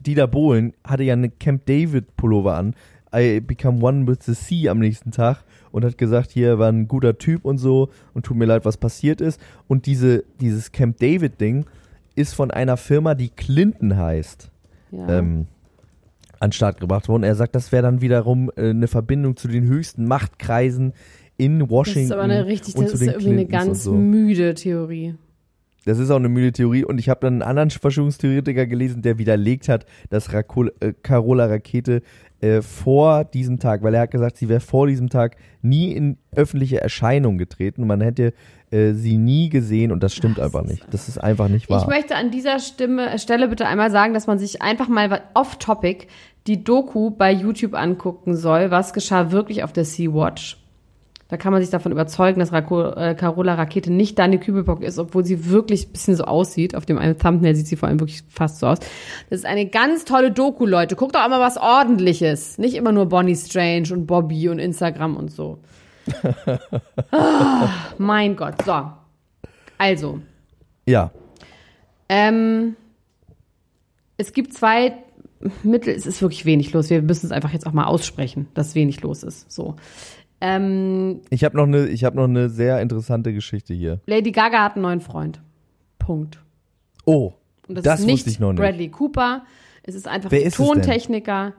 [SPEAKER 3] Dieter Bohlen hatte ja eine Camp David Pullover an. I become one with the sea am nächsten Tag und hat gesagt, hier er war ein guter Typ und so und tut mir leid, was passiert ist. Und diese, dieses Camp David Ding ist von einer Firma, die Clinton heißt,
[SPEAKER 1] ja.
[SPEAKER 3] ähm, an den Start gebracht worden. Er sagt, das wäre dann wiederum äh, eine Verbindung zu den höchsten Machtkreisen in
[SPEAKER 1] das
[SPEAKER 3] Washington.
[SPEAKER 1] ist aber eine richtig, das ist irgendwie eine
[SPEAKER 3] Clintons und
[SPEAKER 1] ganz
[SPEAKER 3] so.
[SPEAKER 1] müde Theorie.
[SPEAKER 3] Das ist auch eine müde Theorie und ich habe dann einen anderen Verschwörungstheoretiker gelesen, der widerlegt hat, dass Rakol äh, Carola Rakete äh, vor diesem Tag, weil er hat gesagt, sie wäre vor diesem Tag nie in öffentliche Erscheinung getreten und man hätte äh, sie nie gesehen und das stimmt
[SPEAKER 1] Ach,
[SPEAKER 3] einfach
[SPEAKER 1] das
[SPEAKER 3] nicht. Das ist einfach nicht
[SPEAKER 1] Ich
[SPEAKER 3] wahr.
[SPEAKER 1] möchte an dieser Stimme, Stelle bitte einmal sagen, dass man sich einfach mal off-topic die Doku bei YouTube angucken soll. Was geschah wirklich auf der Sea-Watch? Da kann man sich davon überzeugen, dass Rako, äh, Carola Rakete nicht Dani Kübelbock ist, obwohl sie wirklich ein bisschen so aussieht. Auf dem einen Thumbnail sieht sie vor allem wirklich fast so aus. Das ist eine ganz tolle Doku, Leute. Guckt doch auch mal was Ordentliches. Nicht immer nur Bonnie Strange und Bobby und Instagram und so. ah, mein Gott. So. Also,
[SPEAKER 3] ja,
[SPEAKER 1] ähm, es gibt zwei Mittel, es ist wirklich wenig los. Wir müssen es einfach jetzt auch mal aussprechen, dass wenig los ist. So. Ähm,
[SPEAKER 3] ich habe noch eine, noch eine sehr interessante Geschichte hier.
[SPEAKER 1] Lady Gaga hat einen neuen Freund. Punkt.
[SPEAKER 3] Oh,
[SPEAKER 1] Und das,
[SPEAKER 3] das
[SPEAKER 1] ist nicht
[SPEAKER 3] wusste ich noch nicht.
[SPEAKER 1] Bradley Cooper. Es ist einfach
[SPEAKER 3] Wer
[SPEAKER 1] ein? Tontechniker.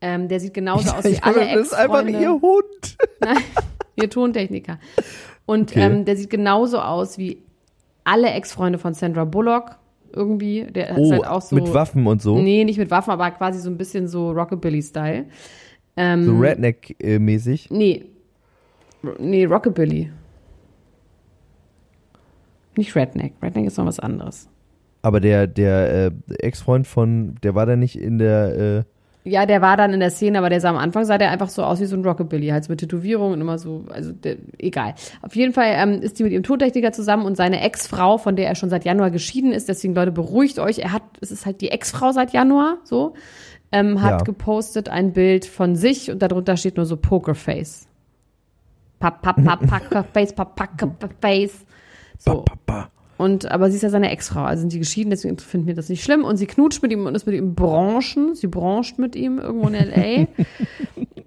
[SPEAKER 1] Ähm, der sieht genauso aus wie alle
[SPEAKER 3] dachte, das ist einfach
[SPEAKER 1] Ex-Freunde.
[SPEAKER 3] ihr Hund.
[SPEAKER 1] Nein, ihr Tontechniker. Und
[SPEAKER 3] Okay.
[SPEAKER 1] ähm, der sieht genauso aus wie alle Ex-Freunde von Sandra Bullock irgendwie. Der
[SPEAKER 3] Oh,
[SPEAKER 1] halt auch so.
[SPEAKER 3] mit Waffen und so.
[SPEAKER 1] Nee, nicht mit Waffen, aber quasi so ein bisschen so Rockabilly-Style. Ähm,
[SPEAKER 3] So Redneck-mäßig.
[SPEAKER 1] Nee. Nee, Rockabilly. Nicht Redneck. Redneck ist noch was anderes.
[SPEAKER 3] Aber der, der äh, Ex-Freund von, der war da nicht in der, äh,
[SPEAKER 1] Ja, der war dann in der Szene, aber der sah am Anfang sah der einfach so aus wie so ein Rockabilly, halt mit Tätowierungen und immer so, also der, egal. Auf jeden Fall ähm, ist die mit ihrem Tontechniker zusammen und seine Ex-Frau, von der er schon seit Januar geschieden ist, deswegen Leute, beruhigt euch, er hat, es ist halt die Ex-Frau seit Januar, so, ähm, hat
[SPEAKER 3] Ja.
[SPEAKER 1] gepostet ein Bild von sich und darunter steht nur so Pokerface. Pap, pap, pap, Pokerface, pap, pap, Pokerface. So. Und, aber sie ist ja seine Ex-Frau, also sind die geschieden, deswegen finden wir das nicht schlimm. Und sie knutscht mit ihm und ist mit ihm branchen. Sie brancht mit ihm irgendwo in L.A.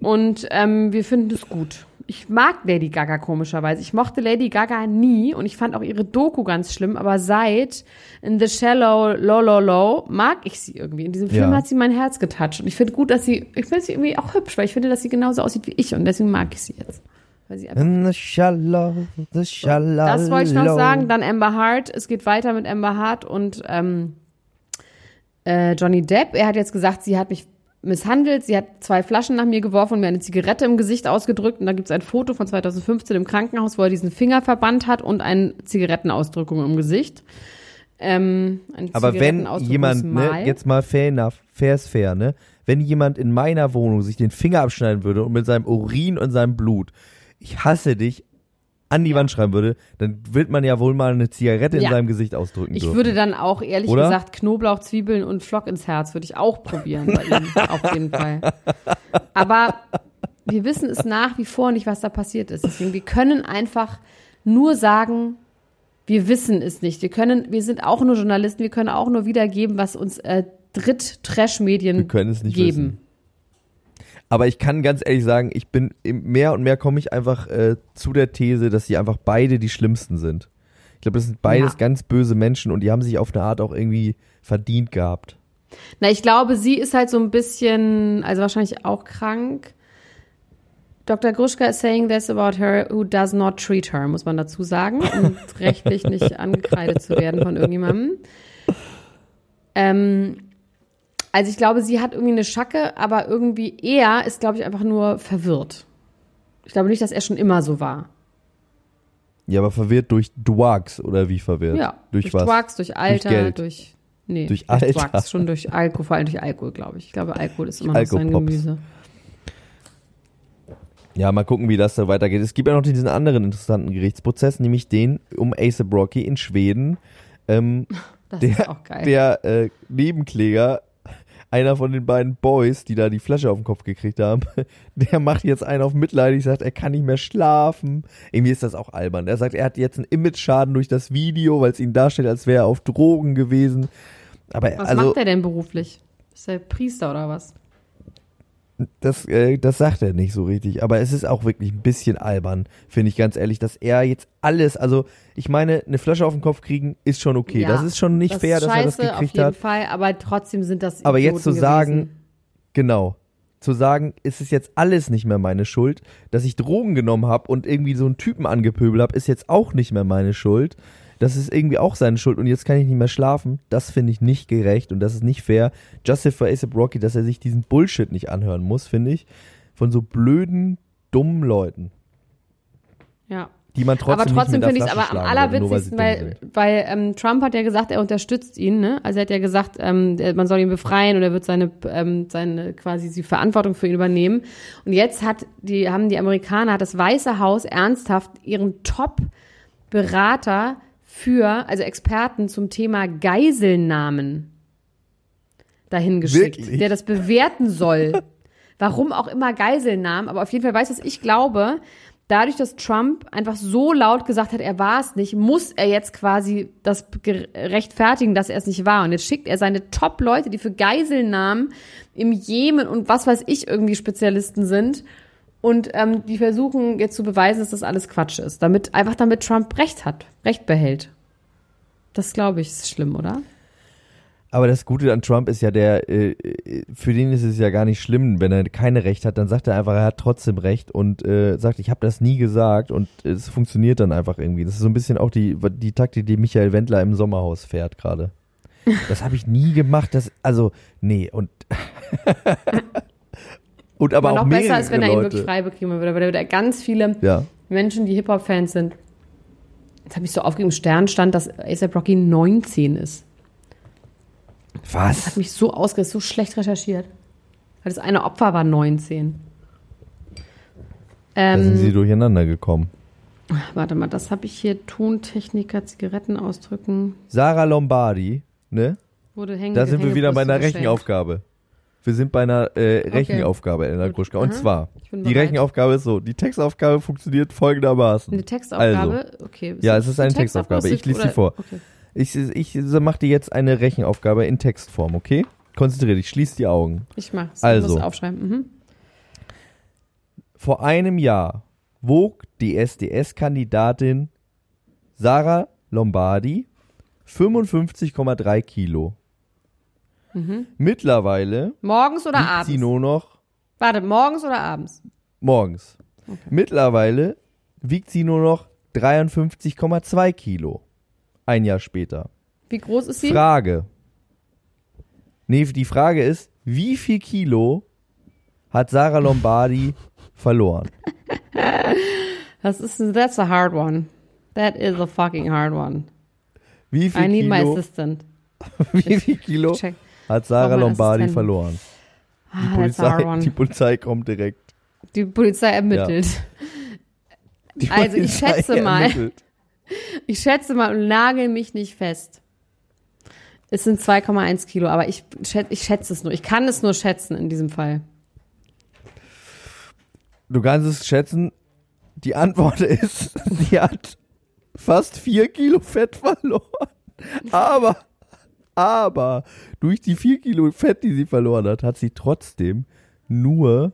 [SPEAKER 1] und ähm, wir finden das gut. Ich mag Lady Gaga komischerweise. Ich mochte Lady Gaga nie und ich fand auch ihre Doku ganz schlimm, aber seit In The Shallow Low Low Low mag ich sie irgendwie. In diesem Film
[SPEAKER 3] Ja.
[SPEAKER 1] hat sie mein Herz getoucht und ich finde gut, dass sie, ich finde sie irgendwie auch hübsch, weil ich finde, dass sie genauso aussieht wie ich und deswegen mag ich sie jetzt. Weil sie einfach
[SPEAKER 3] In the shallow, the shallow.
[SPEAKER 1] das wollte ich noch sagen. Dann Amber Hart. Es geht weiter mit Amber Hart und ähm, äh, Johnny Depp. Er hat jetzt gesagt, sie hat mich misshandelt. Sie hat zwei Flaschen nach mir geworfen und mir eine Zigarette im Gesicht ausgedrückt. Und da gibt es ein Foto von 2015 im Krankenhaus, wo er diesen Fingerverband hat und eine Zigarettenausdrückung im Gesicht. Ähm,
[SPEAKER 3] Aber wenn jemand, ne, jetzt mal fair enough, fair ist fair, ne? Wenn jemand in meiner Wohnung sich den Finger abschneiden würde und mit seinem Urin und seinem Blut, ich hasse dich, an die Wand schreiben würde, dann wird man ja wohl mal eine Zigarette in
[SPEAKER 1] Ja.
[SPEAKER 3] seinem Gesicht ausdrücken
[SPEAKER 1] Ich
[SPEAKER 3] dürfen.
[SPEAKER 1] würde dann auch ehrlich
[SPEAKER 3] Oder?
[SPEAKER 1] gesagt Knoblauch, Zwiebeln und Flock ins Herz würde ich auch probieren bei ihm, auf jeden Fall. Aber wir wissen es nach wie vor nicht, was da passiert ist. Deswegen, wir können einfach nur sagen, wir wissen es nicht. Wir können, wir sind auch nur Journalisten, wir können auch nur wiedergeben, was uns äh, Dritt-Trash-Medien geben.
[SPEAKER 3] wissen. Aber ich kann ganz ehrlich sagen, ich bin mehr und mehr komme ich einfach äh, zu der These, dass sie einfach beide die schlimmsten sind. Ich glaube, das sind beides
[SPEAKER 1] Ja.
[SPEAKER 3] ganz böse Menschen und die haben sich auf eine Art auch irgendwie verdient gehabt.
[SPEAKER 1] Na, ich glaube, sie ist halt so ein bisschen, also wahrscheinlich auch krank. Dr. Gruschka is saying this about her who does not treat her, muss man dazu sagen, um rechtlich nicht angekreidet zu werden von irgendjemandem. Ähm, also ich glaube, sie hat irgendwie eine Schacke, aber irgendwie er ist, glaube ich, einfach nur verwirrt. Ich glaube nicht, dass er schon immer so war.
[SPEAKER 3] Ja, aber verwirrt durch Drugs oder wie verwirrt?
[SPEAKER 1] Ja,
[SPEAKER 3] Durch,
[SPEAKER 1] durch
[SPEAKER 3] was?
[SPEAKER 1] Drugs, durch Alter,
[SPEAKER 3] Geld.
[SPEAKER 1] durch nee,
[SPEAKER 3] Durch Alter.
[SPEAKER 1] Drugs, schon durch Alkohol, vor allem durch Alkohol, glaube ich. Ich glaube, Alkohol ist immer noch sein. Gemüse.
[SPEAKER 3] Ja, mal gucken, wie das da weitergeht. Es gibt ja noch diesen anderen interessanten Gerichtsprozess, nämlich den um ASAP Rocky in Schweden. Ähm,
[SPEAKER 1] Das
[SPEAKER 3] der
[SPEAKER 1] ist auch geil.
[SPEAKER 3] der äh, Nebenkläger, einer von den beiden Boys, die da die Flasche auf den Kopf gekriegt haben, der macht jetzt einen auf mitleidig, sagt, er kann nicht mehr schlafen. Irgendwie ist das auch albern. Er sagt, er hat jetzt einen Image-Schaden durch das Video, weil es ihn darstellt, als wäre er auf Drogen gewesen. Aber
[SPEAKER 1] was
[SPEAKER 3] also,
[SPEAKER 1] macht er denn beruflich? Ist er Priester oder was?
[SPEAKER 3] Das, äh, das sagt er nicht so richtig. Aber es ist auch wirklich ein bisschen albern, finde ich ganz ehrlich, dass er jetzt alles, also ich meine, eine Flasche auf den Kopf kriegen ist schon okay.
[SPEAKER 1] Ja,
[SPEAKER 3] das ist schon nicht
[SPEAKER 1] das
[SPEAKER 3] fair, dass er das
[SPEAKER 1] scheiße, auf
[SPEAKER 3] gekriegt
[SPEAKER 1] jeden
[SPEAKER 3] hat.
[SPEAKER 1] Fall, aber trotzdem sind das
[SPEAKER 3] Aber jetzt zu sagen,
[SPEAKER 1] gewesen.
[SPEAKER 3] Genau. Zu sagen, es ist jetzt alles nicht mehr meine Schuld, dass ich Drogen genommen habe und irgendwie so einen Typen angepöbelt habe, ist jetzt auch nicht mehr meine Schuld. Das ist irgendwie auch seine Schuld und jetzt kann ich nicht mehr schlafen. Das finde ich nicht gerecht und das ist nicht fair. Justice for ASAP Rocky, dass er sich diesen Bullshit nicht anhören muss, finde ich. Von so blöden, dummen Leuten,
[SPEAKER 1] Ja.
[SPEAKER 3] die man trotzdem
[SPEAKER 1] aber trotzdem finde ich es aber am allerwitzigsten,
[SPEAKER 3] weil,
[SPEAKER 1] weil, ähm, Trump hat ja gesagt, er unterstützt ihn, ne? Also er hat ja gesagt, ähm, man soll ihn befreien und er wird seine, ähm, seine quasi die Verantwortung für ihn übernehmen. Und jetzt hat die, haben die Amerikaner, hat das Weiße Haus ernsthaft ihren Top-Berater für, also Experten zum Thema Geiselnahmen dahin geschickt,
[SPEAKER 3] Wirklich?
[SPEAKER 1] der das bewerten soll. Warum auch immer Geiselnahmen, aber auf jeden Fall weiß was ich glaube. Dadurch, dass Trump einfach so laut gesagt hat, er war es nicht, muss er jetzt quasi das ge- rechtfertigen, dass er es nicht war. Und jetzt schickt er seine Top-Leute, die für Geiselnahmen im Jemen und was weiß ich irgendwie Spezialisten sind. Und ähm, die versuchen jetzt zu beweisen, dass das alles Quatsch ist. Damit, einfach damit Trump Recht hat, Recht behält. Das glaube ich, ist schlimm, oder?
[SPEAKER 3] Aber das Gute an Trump ist ja der, äh, äh, für den ist es ja gar nicht schlimm, wenn er keine Recht hat, dann sagt er einfach, er hat trotzdem Recht und äh, sagt, ich habe das nie gesagt und es funktioniert dann einfach irgendwie. Das ist so ein bisschen auch die, die Taktik, die Michael Wendler im Sommerhaus fährt gerade. Das habe ich nie gemacht, das, also, nee, und und aber auch
[SPEAKER 1] noch besser ist, wenn er ihn wirklich frei bekommen würde, weil da ganz viele
[SPEAKER 3] Ja,
[SPEAKER 1] Menschen, die Hip-Hop-Fans sind. Jetzt habe ich so aufgegeben, Stern stand, dass ASAP Rocky 19 ist.
[SPEAKER 3] was?
[SPEAKER 1] Hat mich so ausgerissen, so schlecht recherchiert. Weil das eine Opfer war 19.
[SPEAKER 3] Da sind sie
[SPEAKER 1] Ähm,
[SPEAKER 3] durcheinander gekommen.
[SPEAKER 1] warte mal, das habe ich hier. Tontechniker, Zigaretten ausdrücken.
[SPEAKER 3] Sarah Lombardi, ne?
[SPEAKER 1] Wurde hängen
[SPEAKER 3] Da sind wir wieder bei einer. Rechenaufgabe. Wir sind bei einer äh, Rechenaufgabe, Elena
[SPEAKER 1] Gut.
[SPEAKER 3] Gruschka. Und
[SPEAKER 1] Aha.
[SPEAKER 3] zwar, die. Rechenaufgabe ist so, die Textaufgabe funktioniert folgendermaßen.
[SPEAKER 1] Eine Textaufgabe?
[SPEAKER 3] Also,
[SPEAKER 1] okay.
[SPEAKER 3] Ja, es ist eine Textaufgabe. Ich lese sie vor.
[SPEAKER 1] Okay.
[SPEAKER 3] ich, ich mache dir jetzt eine Rechenaufgabe in Textform, okay? Konzentriere dich, schließ die Augen.
[SPEAKER 1] Ich mach's.
[SPEAKER 3] Also.
[SPEAKER 1] Ich muss aufschreiben. Mhm.
[SPEAKER 3] Vor einem Jahr wog die SDS-Kandidatin Sarah Lombardi 55,3 Kilo. Mittlerweile
[SPEAKER 1] Morgens oder
[SPEAKER 3] wiegt
[SPEAKER 1] abends?
[SPEAKER 3] sie nur noch
[SPEAKER 1] Warte, morgens oder abends?
[SPEAKER 3] morgens. Mittlerweile wiegt sie nur noch 53,2 Kilo. Ein Jahr später.
[SPEAKER 1] Wie groß ist sie?
[SPEAKER 3] Frage. Nee, die Frage ist, wie viel Kilo hat Sarah Lombardi verloren?
[SPEAKER 1] Das ist, that's a hard one. That is a fucking hard one.
[SPEAKER 3] Wie viel
[SPEAKER 1] I need my assistant.
[SPEAKER 3] wie viel Kilo
[SPEAKER 1] Check.
[SPEAKER 3] Hat Sarah Lombardi verloren? Die
[SPEAKER 1] Ah, hard
[SPEAKER 3] Polizei, die Polizei kommt direkt.
[SPEAKER 1] Die Polizei ermittelt.
[SPEAKER 3] Die
[SPEAKER 1] Also, ich
[SPEAKER 3] Polizei
[SPEAKER 1] schätze mal-
[SPEAKER 3] ermittelt.
[SPEAKER 1] Ich schätze mal und nagel mich nicht fest. Es sind 2,1 Kilo, aber ich, schätze, ich schätze es nur. Ich kann es nur schätzen in diesem Fall.
[SPEAKER 3] Du kannst es schätzen, die Antwort ist, sie hat fast vier Kilo Fett verloren. Aber, aber, durch die vier Kilo Fett, die sie verloren hat, hat sie trotzdem nur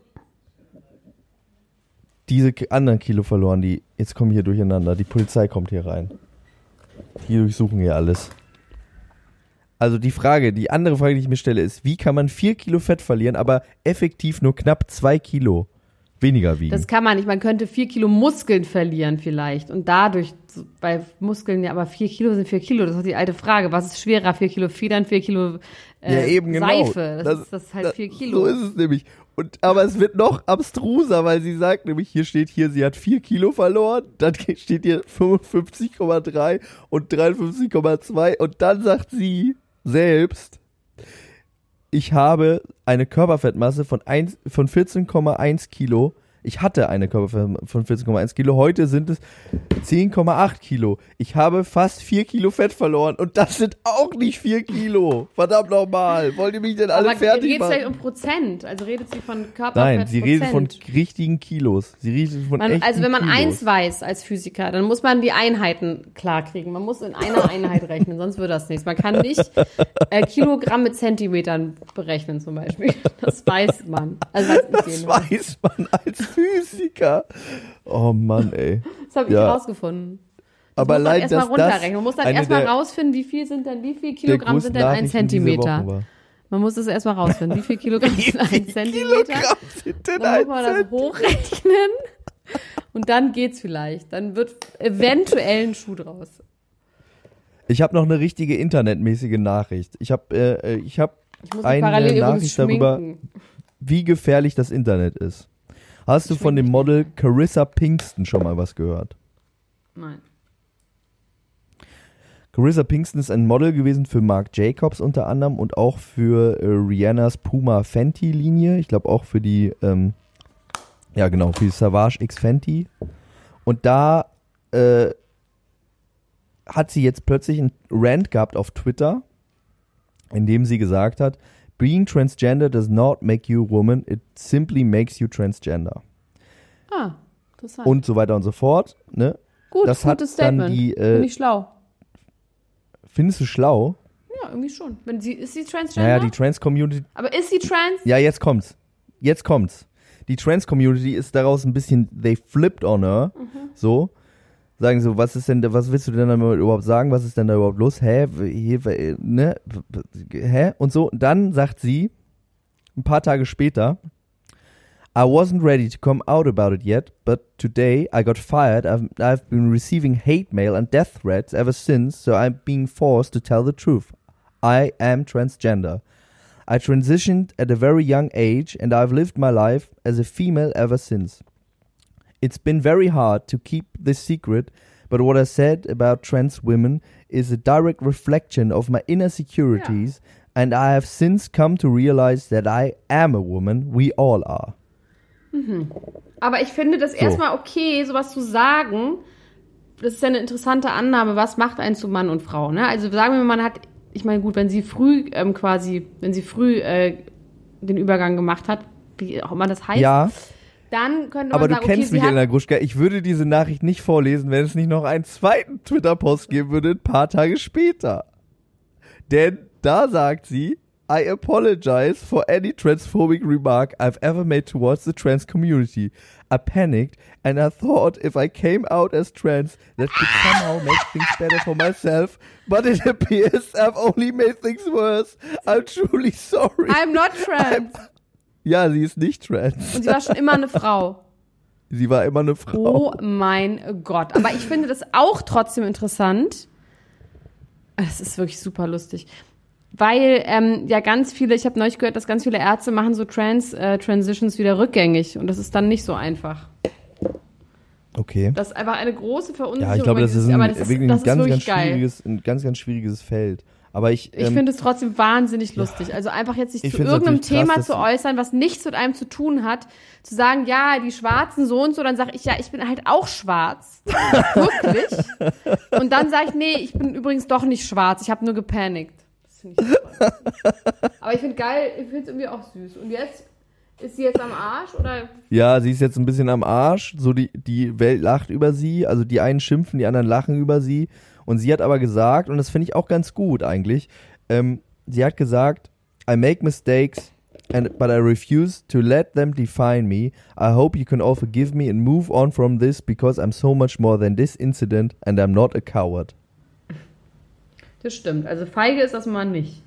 [SPEAKER 3] diese anderen Kilo verloren, die, jetzt kommen hier durcheinander, die Polizei kommt hier rein. Die durchsuchen hier alles. Also die Frage, die andere Frage, die ich mir stelle, ist, wie kann man vier Kilo Fett verlieren, aber effektiv nur knapp zwei Kilo weniger wiegen.
[SPEAKER 1] Das kann man nicht. Man könnte vier Kilo Muskeln verlieren vielleicht. Und dadurch, bei Muskeln, ja, aber vier Kilo sind vier Kilo. Das ist die alte Frage. Was ist schwerer? Vier Kilo Federn, vier Kilo äh,
[SPEAKER 3] ja, eben genau.
[SPEAKER 1] Seife. Das, ist, das ist halt vier Kilo.
[SPEAKER 3] So ist es nämlich. Und, aber es wird noch abstruser, weil sie sagt nämlich, hier steht hier, sie hat vier Kilo verloren, dann steht hier 55,3 und 53,2 und dann sagt sie selbst, ich habe eine Körperfettmasse von, von 14,1 Kilo. Ich hatte eine Körperfettmasse von 14,1 Kilo. Heute sind es 10,8 Kilo. Ich habe fast 4 Kilo Fett verloren. Und das sind auch nicht 4 Kilo. Verdammt nochmal. Wollt ihr mich denn alle
[SPEAKER 1] aber
[SPEAKER 3] fertig
[SPEAKER 1] geht es vielleicht
[SPEAKER 3] machen?
[SPEAKER 1] um Prozent? Also redet sie von Körperfett
[SPEAKER 3] Nein, sie redet von richtigen Kilos. Sie redet von
[SPEAKER 1] Man,
[SPEAKER 3] echten
[SPEAKER 1] also wenn man
[SPEAKER 3] Kilos.
[SPEAKER 1] eins weiß als Physiker, dann muss man die Einheiten klar kriegen. Man muss in einer Einheit rechnen, sonst wird das nichts. Man kann nicht äh, Kilogramm mit Zentimetern berechnen zum Beispiel. Das weiß man. Also weiß
[SPEAKER 3] Das weiß man als Physiker. Oh Mann, ey.
[SPEAKER 1] Das habe ich
[SPEAKER 3] Ja.
[SPEAKER 1] rausgefunden. Das
[SPEAKER 3] Aber
[SPEAKER 1] muss man
[SPEAKER 3] allein,
[SPEAKER 1] erstmal runterrechnen. Man muss dann
[SPEAKER 3] eine
[SPEAKER 1] erstmal rausfinden, wie viel sind denn, wie viel Kilogramm sind denn ein Zentimeter. Man muss das erstmal rausfinden. Wie viel Kilogramm sind ein Zentimeter?
[SPEAKER 3] Kilogramm sind denn
[SPEAKER 1] Dann muss man das hochrechnen. Und dann geht's vielleicht. Dann wird eventuell ein Schuh draus.
[SPEAKER 3] Ich habe noch eine richtige internetmäßige Nachricht. Ich habe äh, ich hab
[SPEAKER 1] Ich mich
[SPEAKER 3] eine Nachricht darüber, wie gefährlich das Internet ist. Hast du von dem Model Carissa Pinkston schon mal was gehört?
[SPEAKER 1] Nein.
[SPEAKER 3] Carissa Pinkston ist ein Model gewesen für Marc Jacobs unter anderem und auch für äh, Rihannas Puma Fenty Linie. Ich glaube auch für die, ähm, ja genau, für die Savage X Fenty. Und da äh, hat sie jetzt plötzlich einen Rant gehabt auf Twitter, in dem sie gesagt hat, Being transgender does not make you a woman, it simply makes you transgender.
[SPEAKER 1] Ah, interessant.
[SPEAKER 3] Und so weiter und so fort. Ne?
[SPEAKER 1] Gut,
[SPEAKER 3] das hat
[SPEAKER 1] gutes
[SPEAKER 3] dann
[SPEAKER 1] Statement.
[SPEAKER 3] die, äh,
[SPEAKER 1] Finde ich schlau.
[SPEAKER 3] Findest du schlau?
[SPEAKER 1] Ja, irgendwie schon. Wenn sie, ist sie transgender?
[SPEAKER 3] Naja, die Trans-Community
[SPEAKER 1] Aber ist sie trans?
[SPEAKER 3] Ja, jetzt kommt's. Jetzt kommt's. Die Trans-Community ist daraus ein bisschen, they flipped on her. So. Sagen so, was ist denn, was willst du denn damit überhaupt sagen? Was ist denn da überhaupt los? Hä? Hier, ne? Hä? Und so. Und dann sagt sie, ein paar Tage später, I wasn't ready to come out about it yet, but today I got fired. I've, I've been receiving hate mail and death threats ever since, so I'm being forced to tell the truth. I am transgender. I transitioned at a very young age and I've lived my life as a female ever since. It's been very hard to keep this secret, but what I said about trans women is a direct reflection of my inner securities, and I have since come to realize that I am a woman. We all are.
[SPEAKER 1] Aber ich finde das
[SPEAKER 3] So.
[SPEAKER 1] erstmal okay, sowas zu sagen. Das ist ja eine interessante Annahme. Was macht einen zu Mann und Frau? Ne? Also sagen wir mal, man hat, ich meine, gut, wenn sie früh ähm, quasi, wenn sie früh äh, den Übergang gemacht hat, wie auch immer das heißt,
[SPEAKER 3] Ja,
[SPEAKER 1] dann könnte man
[SPEAKER 3] aber du
[SPEAKER 1] sagen,
[SPEAKER 3] kennst
[SPEAKER 1] okay,
[SPEAKER 3] mich, Elena Gruschka. Ich würde diese Nachricht nicht vorlesen, wenn es nicht noch einen zweiten Twitter-Post geben würde, ein paar Tage später. Denn da sagt sie, I apologize for any transphobic remark I've ever made towards the trans community. I panicked and I thought if I came out as trans, that could somehow make things better for myself. But it appears I've only made things worse. I'm truly sorry.
[SPEAKER 1] I'm not trans.
[SPEAKER 3] Ja, sie ist nicht trans.
[SPEAKER 1] Und sie war schon immer eine Frau.
[SPEAKER 3] Sie war immer eine Frau.
[SPEAKER 1] Oh mein Gott. Aber ich finde das auch trotzdem interessant. Es ist wirklich super lustig. Weil ähm, ja ganz viele, ich habe neulich gehört, dass ganz viele Ärzte machen so Trans-Transitions wieder rückgängig. Und das ist dann nicht so einfach.
[SPEAKER 3] Okay.
[SPEAKER 1] Das ist einfach eine große Verunsicherung.
[SPEAKER 3] Ja, ich glaube, das ist ein,
[SPEAKER 1] das ist, das
[SPEAKER 3] ganz, ganz schwieriges, ein ganz, ganz schwieriges Feld. Aber ich,
[SPEAKER 1] Ich
[SPEAKER 3] ähm,
[SPEAKER 1] finde es trotzdem wahnsinnig lustig. Also einfach jetzt sich
[SPEAKER 3] ich
[SPEAKER 1] zu irgendeinem
[SPEAKER 3] krass,
[SPEAKER 1] Thema
[SPEAKER 3] dass
[SPEAKER 1] zu äußern, was nichts mit einem zu tun hat, zu sagen, ja, die Schwarzen so und so, dann sage ich, ja, ich bin halt auch schwarz. Wirklich. Und dann sage ich, nee, ich bin übrigens doch nicht schwarz, ich habe nur gepanikt. Das finde ich super. Aber ich finde geil, ich finde es irgendwie auch süß. Und jetzt, ist sie jetzt am Arsch oder?
[SPEAKER 3] ja, sie ist jetzt ein bisschen am Arsch. So die, die Welt lacht über sie. Also die einen schimpfen, die anderen lachen über sie. Und sie hat aber gesagt, und das finde ich auch ganz gut eigentlich, ähm, sie hat gesagt, I make mistakes, and, but I refuse to let them define me. I hope you can all forgive me and move on from this because I'm so much more than this incident and I'm not a coward.
[SPEAKER 1] Das stimmt. Also feige ist das mal nicht.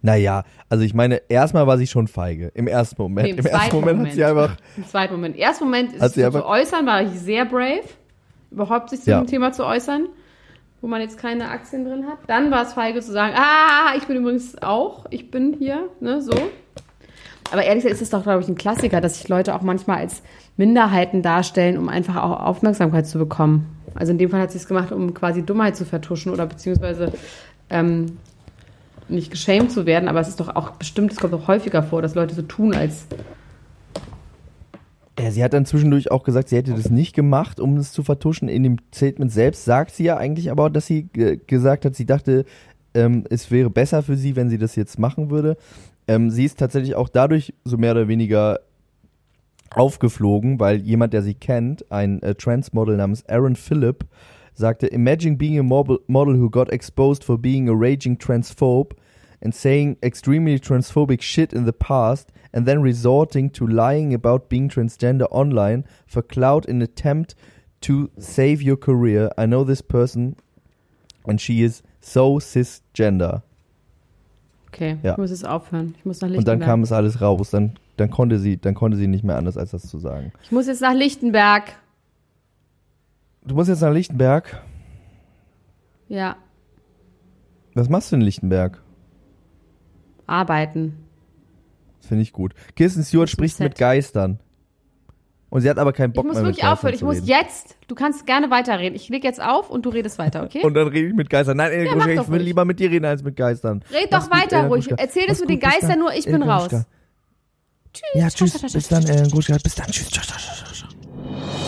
[SPEAKER 3] Naja, also ich meine, erstmal war sie schon feige. Im ersten Moment.
[SPEAKER 1] Nee, im
[SPEAKER 3] Im ersten Moment,
[SPEAKER 1] Moment.
[SPEAKER 3] hat sie einfach.
[SPEAKER 1] Im zweiten Moment. Im ersten Moment ist
[SPEAKER 3] sie
[SPEAKER 1] zu äußern, war ich sehr brave, überhaupt sich zu
[SPEAKER 3] Ja.
[SPEAKER 1] dem Thema zu äußern, wo man jetzt keine Aktien drin hat. Dann war es feige zu sagen, ah, ich bin übrigens auch, ich bin hier, ne, so. Aber ehrlich gesagt ist es doch, glaube ich, ein Klassiker, dass sich Leute auch manchmal als Minderheiten darstellen, um einfach auch Aufmerksamkeit zu bekommen. Also in dem Fall hat sie es gemacht, um quasi Dummheit zu vertuschen oder beziehungsweise ähm, nicht geschämt zu werden, aber es ist doch auch bestimmt, es kommt auch häufiger vor, dass Leute so tun, als
[SPEAKER 3] Ja, sie hat dann zwischendurch auch gesagt, sie hätte das nicht gemacht, um es zu vertuschen. In dem Statement selbst sagt sie ja eigentlich aber, dass sie äh, gesagt hat, sie dachte, ähm, es wäre besser für sie, wenn sie das jetzt machen würde. Ähm, sie ist tatsächlich auch dadurch so mehr oder weniger aufgeflogen, weil jemand, der sie kennt, ein äh, Transmodel namens Aaron Phillip, sagte, Imagine being a model who got exposed for being a raging transphobe and saying extremely transphobic shit in the past and then resorting to lying about being transgender online for clout in attempt to save your career. I know this person and she is so cisgender.
[SPEAKER 1] Okay,
[SPEAKER 3] Ja.
[SPEAKER 1] ich muss jetzt aufhören. Ich muss nach
[SPEAKER 3] Und dann kam es alles raus. Dann, dann konnte sie, dann konnte sie nicht mehr anders als das zu sagen.
[SPEAKER 1] ich muss jetzt nach Lichtenberg.
[SPEAKER 3] Du musst jetzt nach Lichtenberg.
[SPEAKER 1] Ja,
[SPEAKER 3] Was machst du in Lichtenberg?
[SPEAKER 1] Arbeiten.
[SPEAKER 3] Das finde ich gut. Kirsten Stewart spricht
[SPEAKER 1] Set.
[SPEAKER 3] mit Geistern. Und sie hat aber keinen
[SPEAKER 1] Ich
[SPEAKER 3] Bock
[SPEAKER 1] muss
[SPEAKER 3] mehr mit
[SPEAKER 1] wirklich aufhören. Ich muss jetzt. Du kannst gerne weiterreden. Ich leg jetzt auf und du redest weiter, okay?
[SPEAKER 3] Und dann rede ich mit Geistern. Nein,
[SPEAKER 1] Ja,
[SPEAKER 3] ja,
[SPEAKER 1] mach
[SPEAKER 3] ich will
[SPEAKER 1] ruhig.
[SPEAKER 3] lieber mit dir reden als mit Geistern.
[SPEAKER 1] Red
[SPEAKER 3] Mach's
[SPEAKER 1] doch
[SPEAKER 3] gut,
[SPEAKER 1] weiter
[SPEAKER 3] Elena
[SPEAKER 1] ruhig.
[SPEAKER 3] Gruschka.
[SPEAKER 1] Erzähl das
[SPEAKER 3] Mach's
[SPEAKER 1] mit den
[SPEAKER 3] gut,
[SPEAKER 1] Geistern nur, ich bin
[SPEAKER 3] Elena
[SPEAKER 1] raus.
[SPEAKER 3] Gruschka. Ja, tschüss. Bis dann, Elena Gruschka. Bis dann. Tschüss. Ciao, ciao, ciao,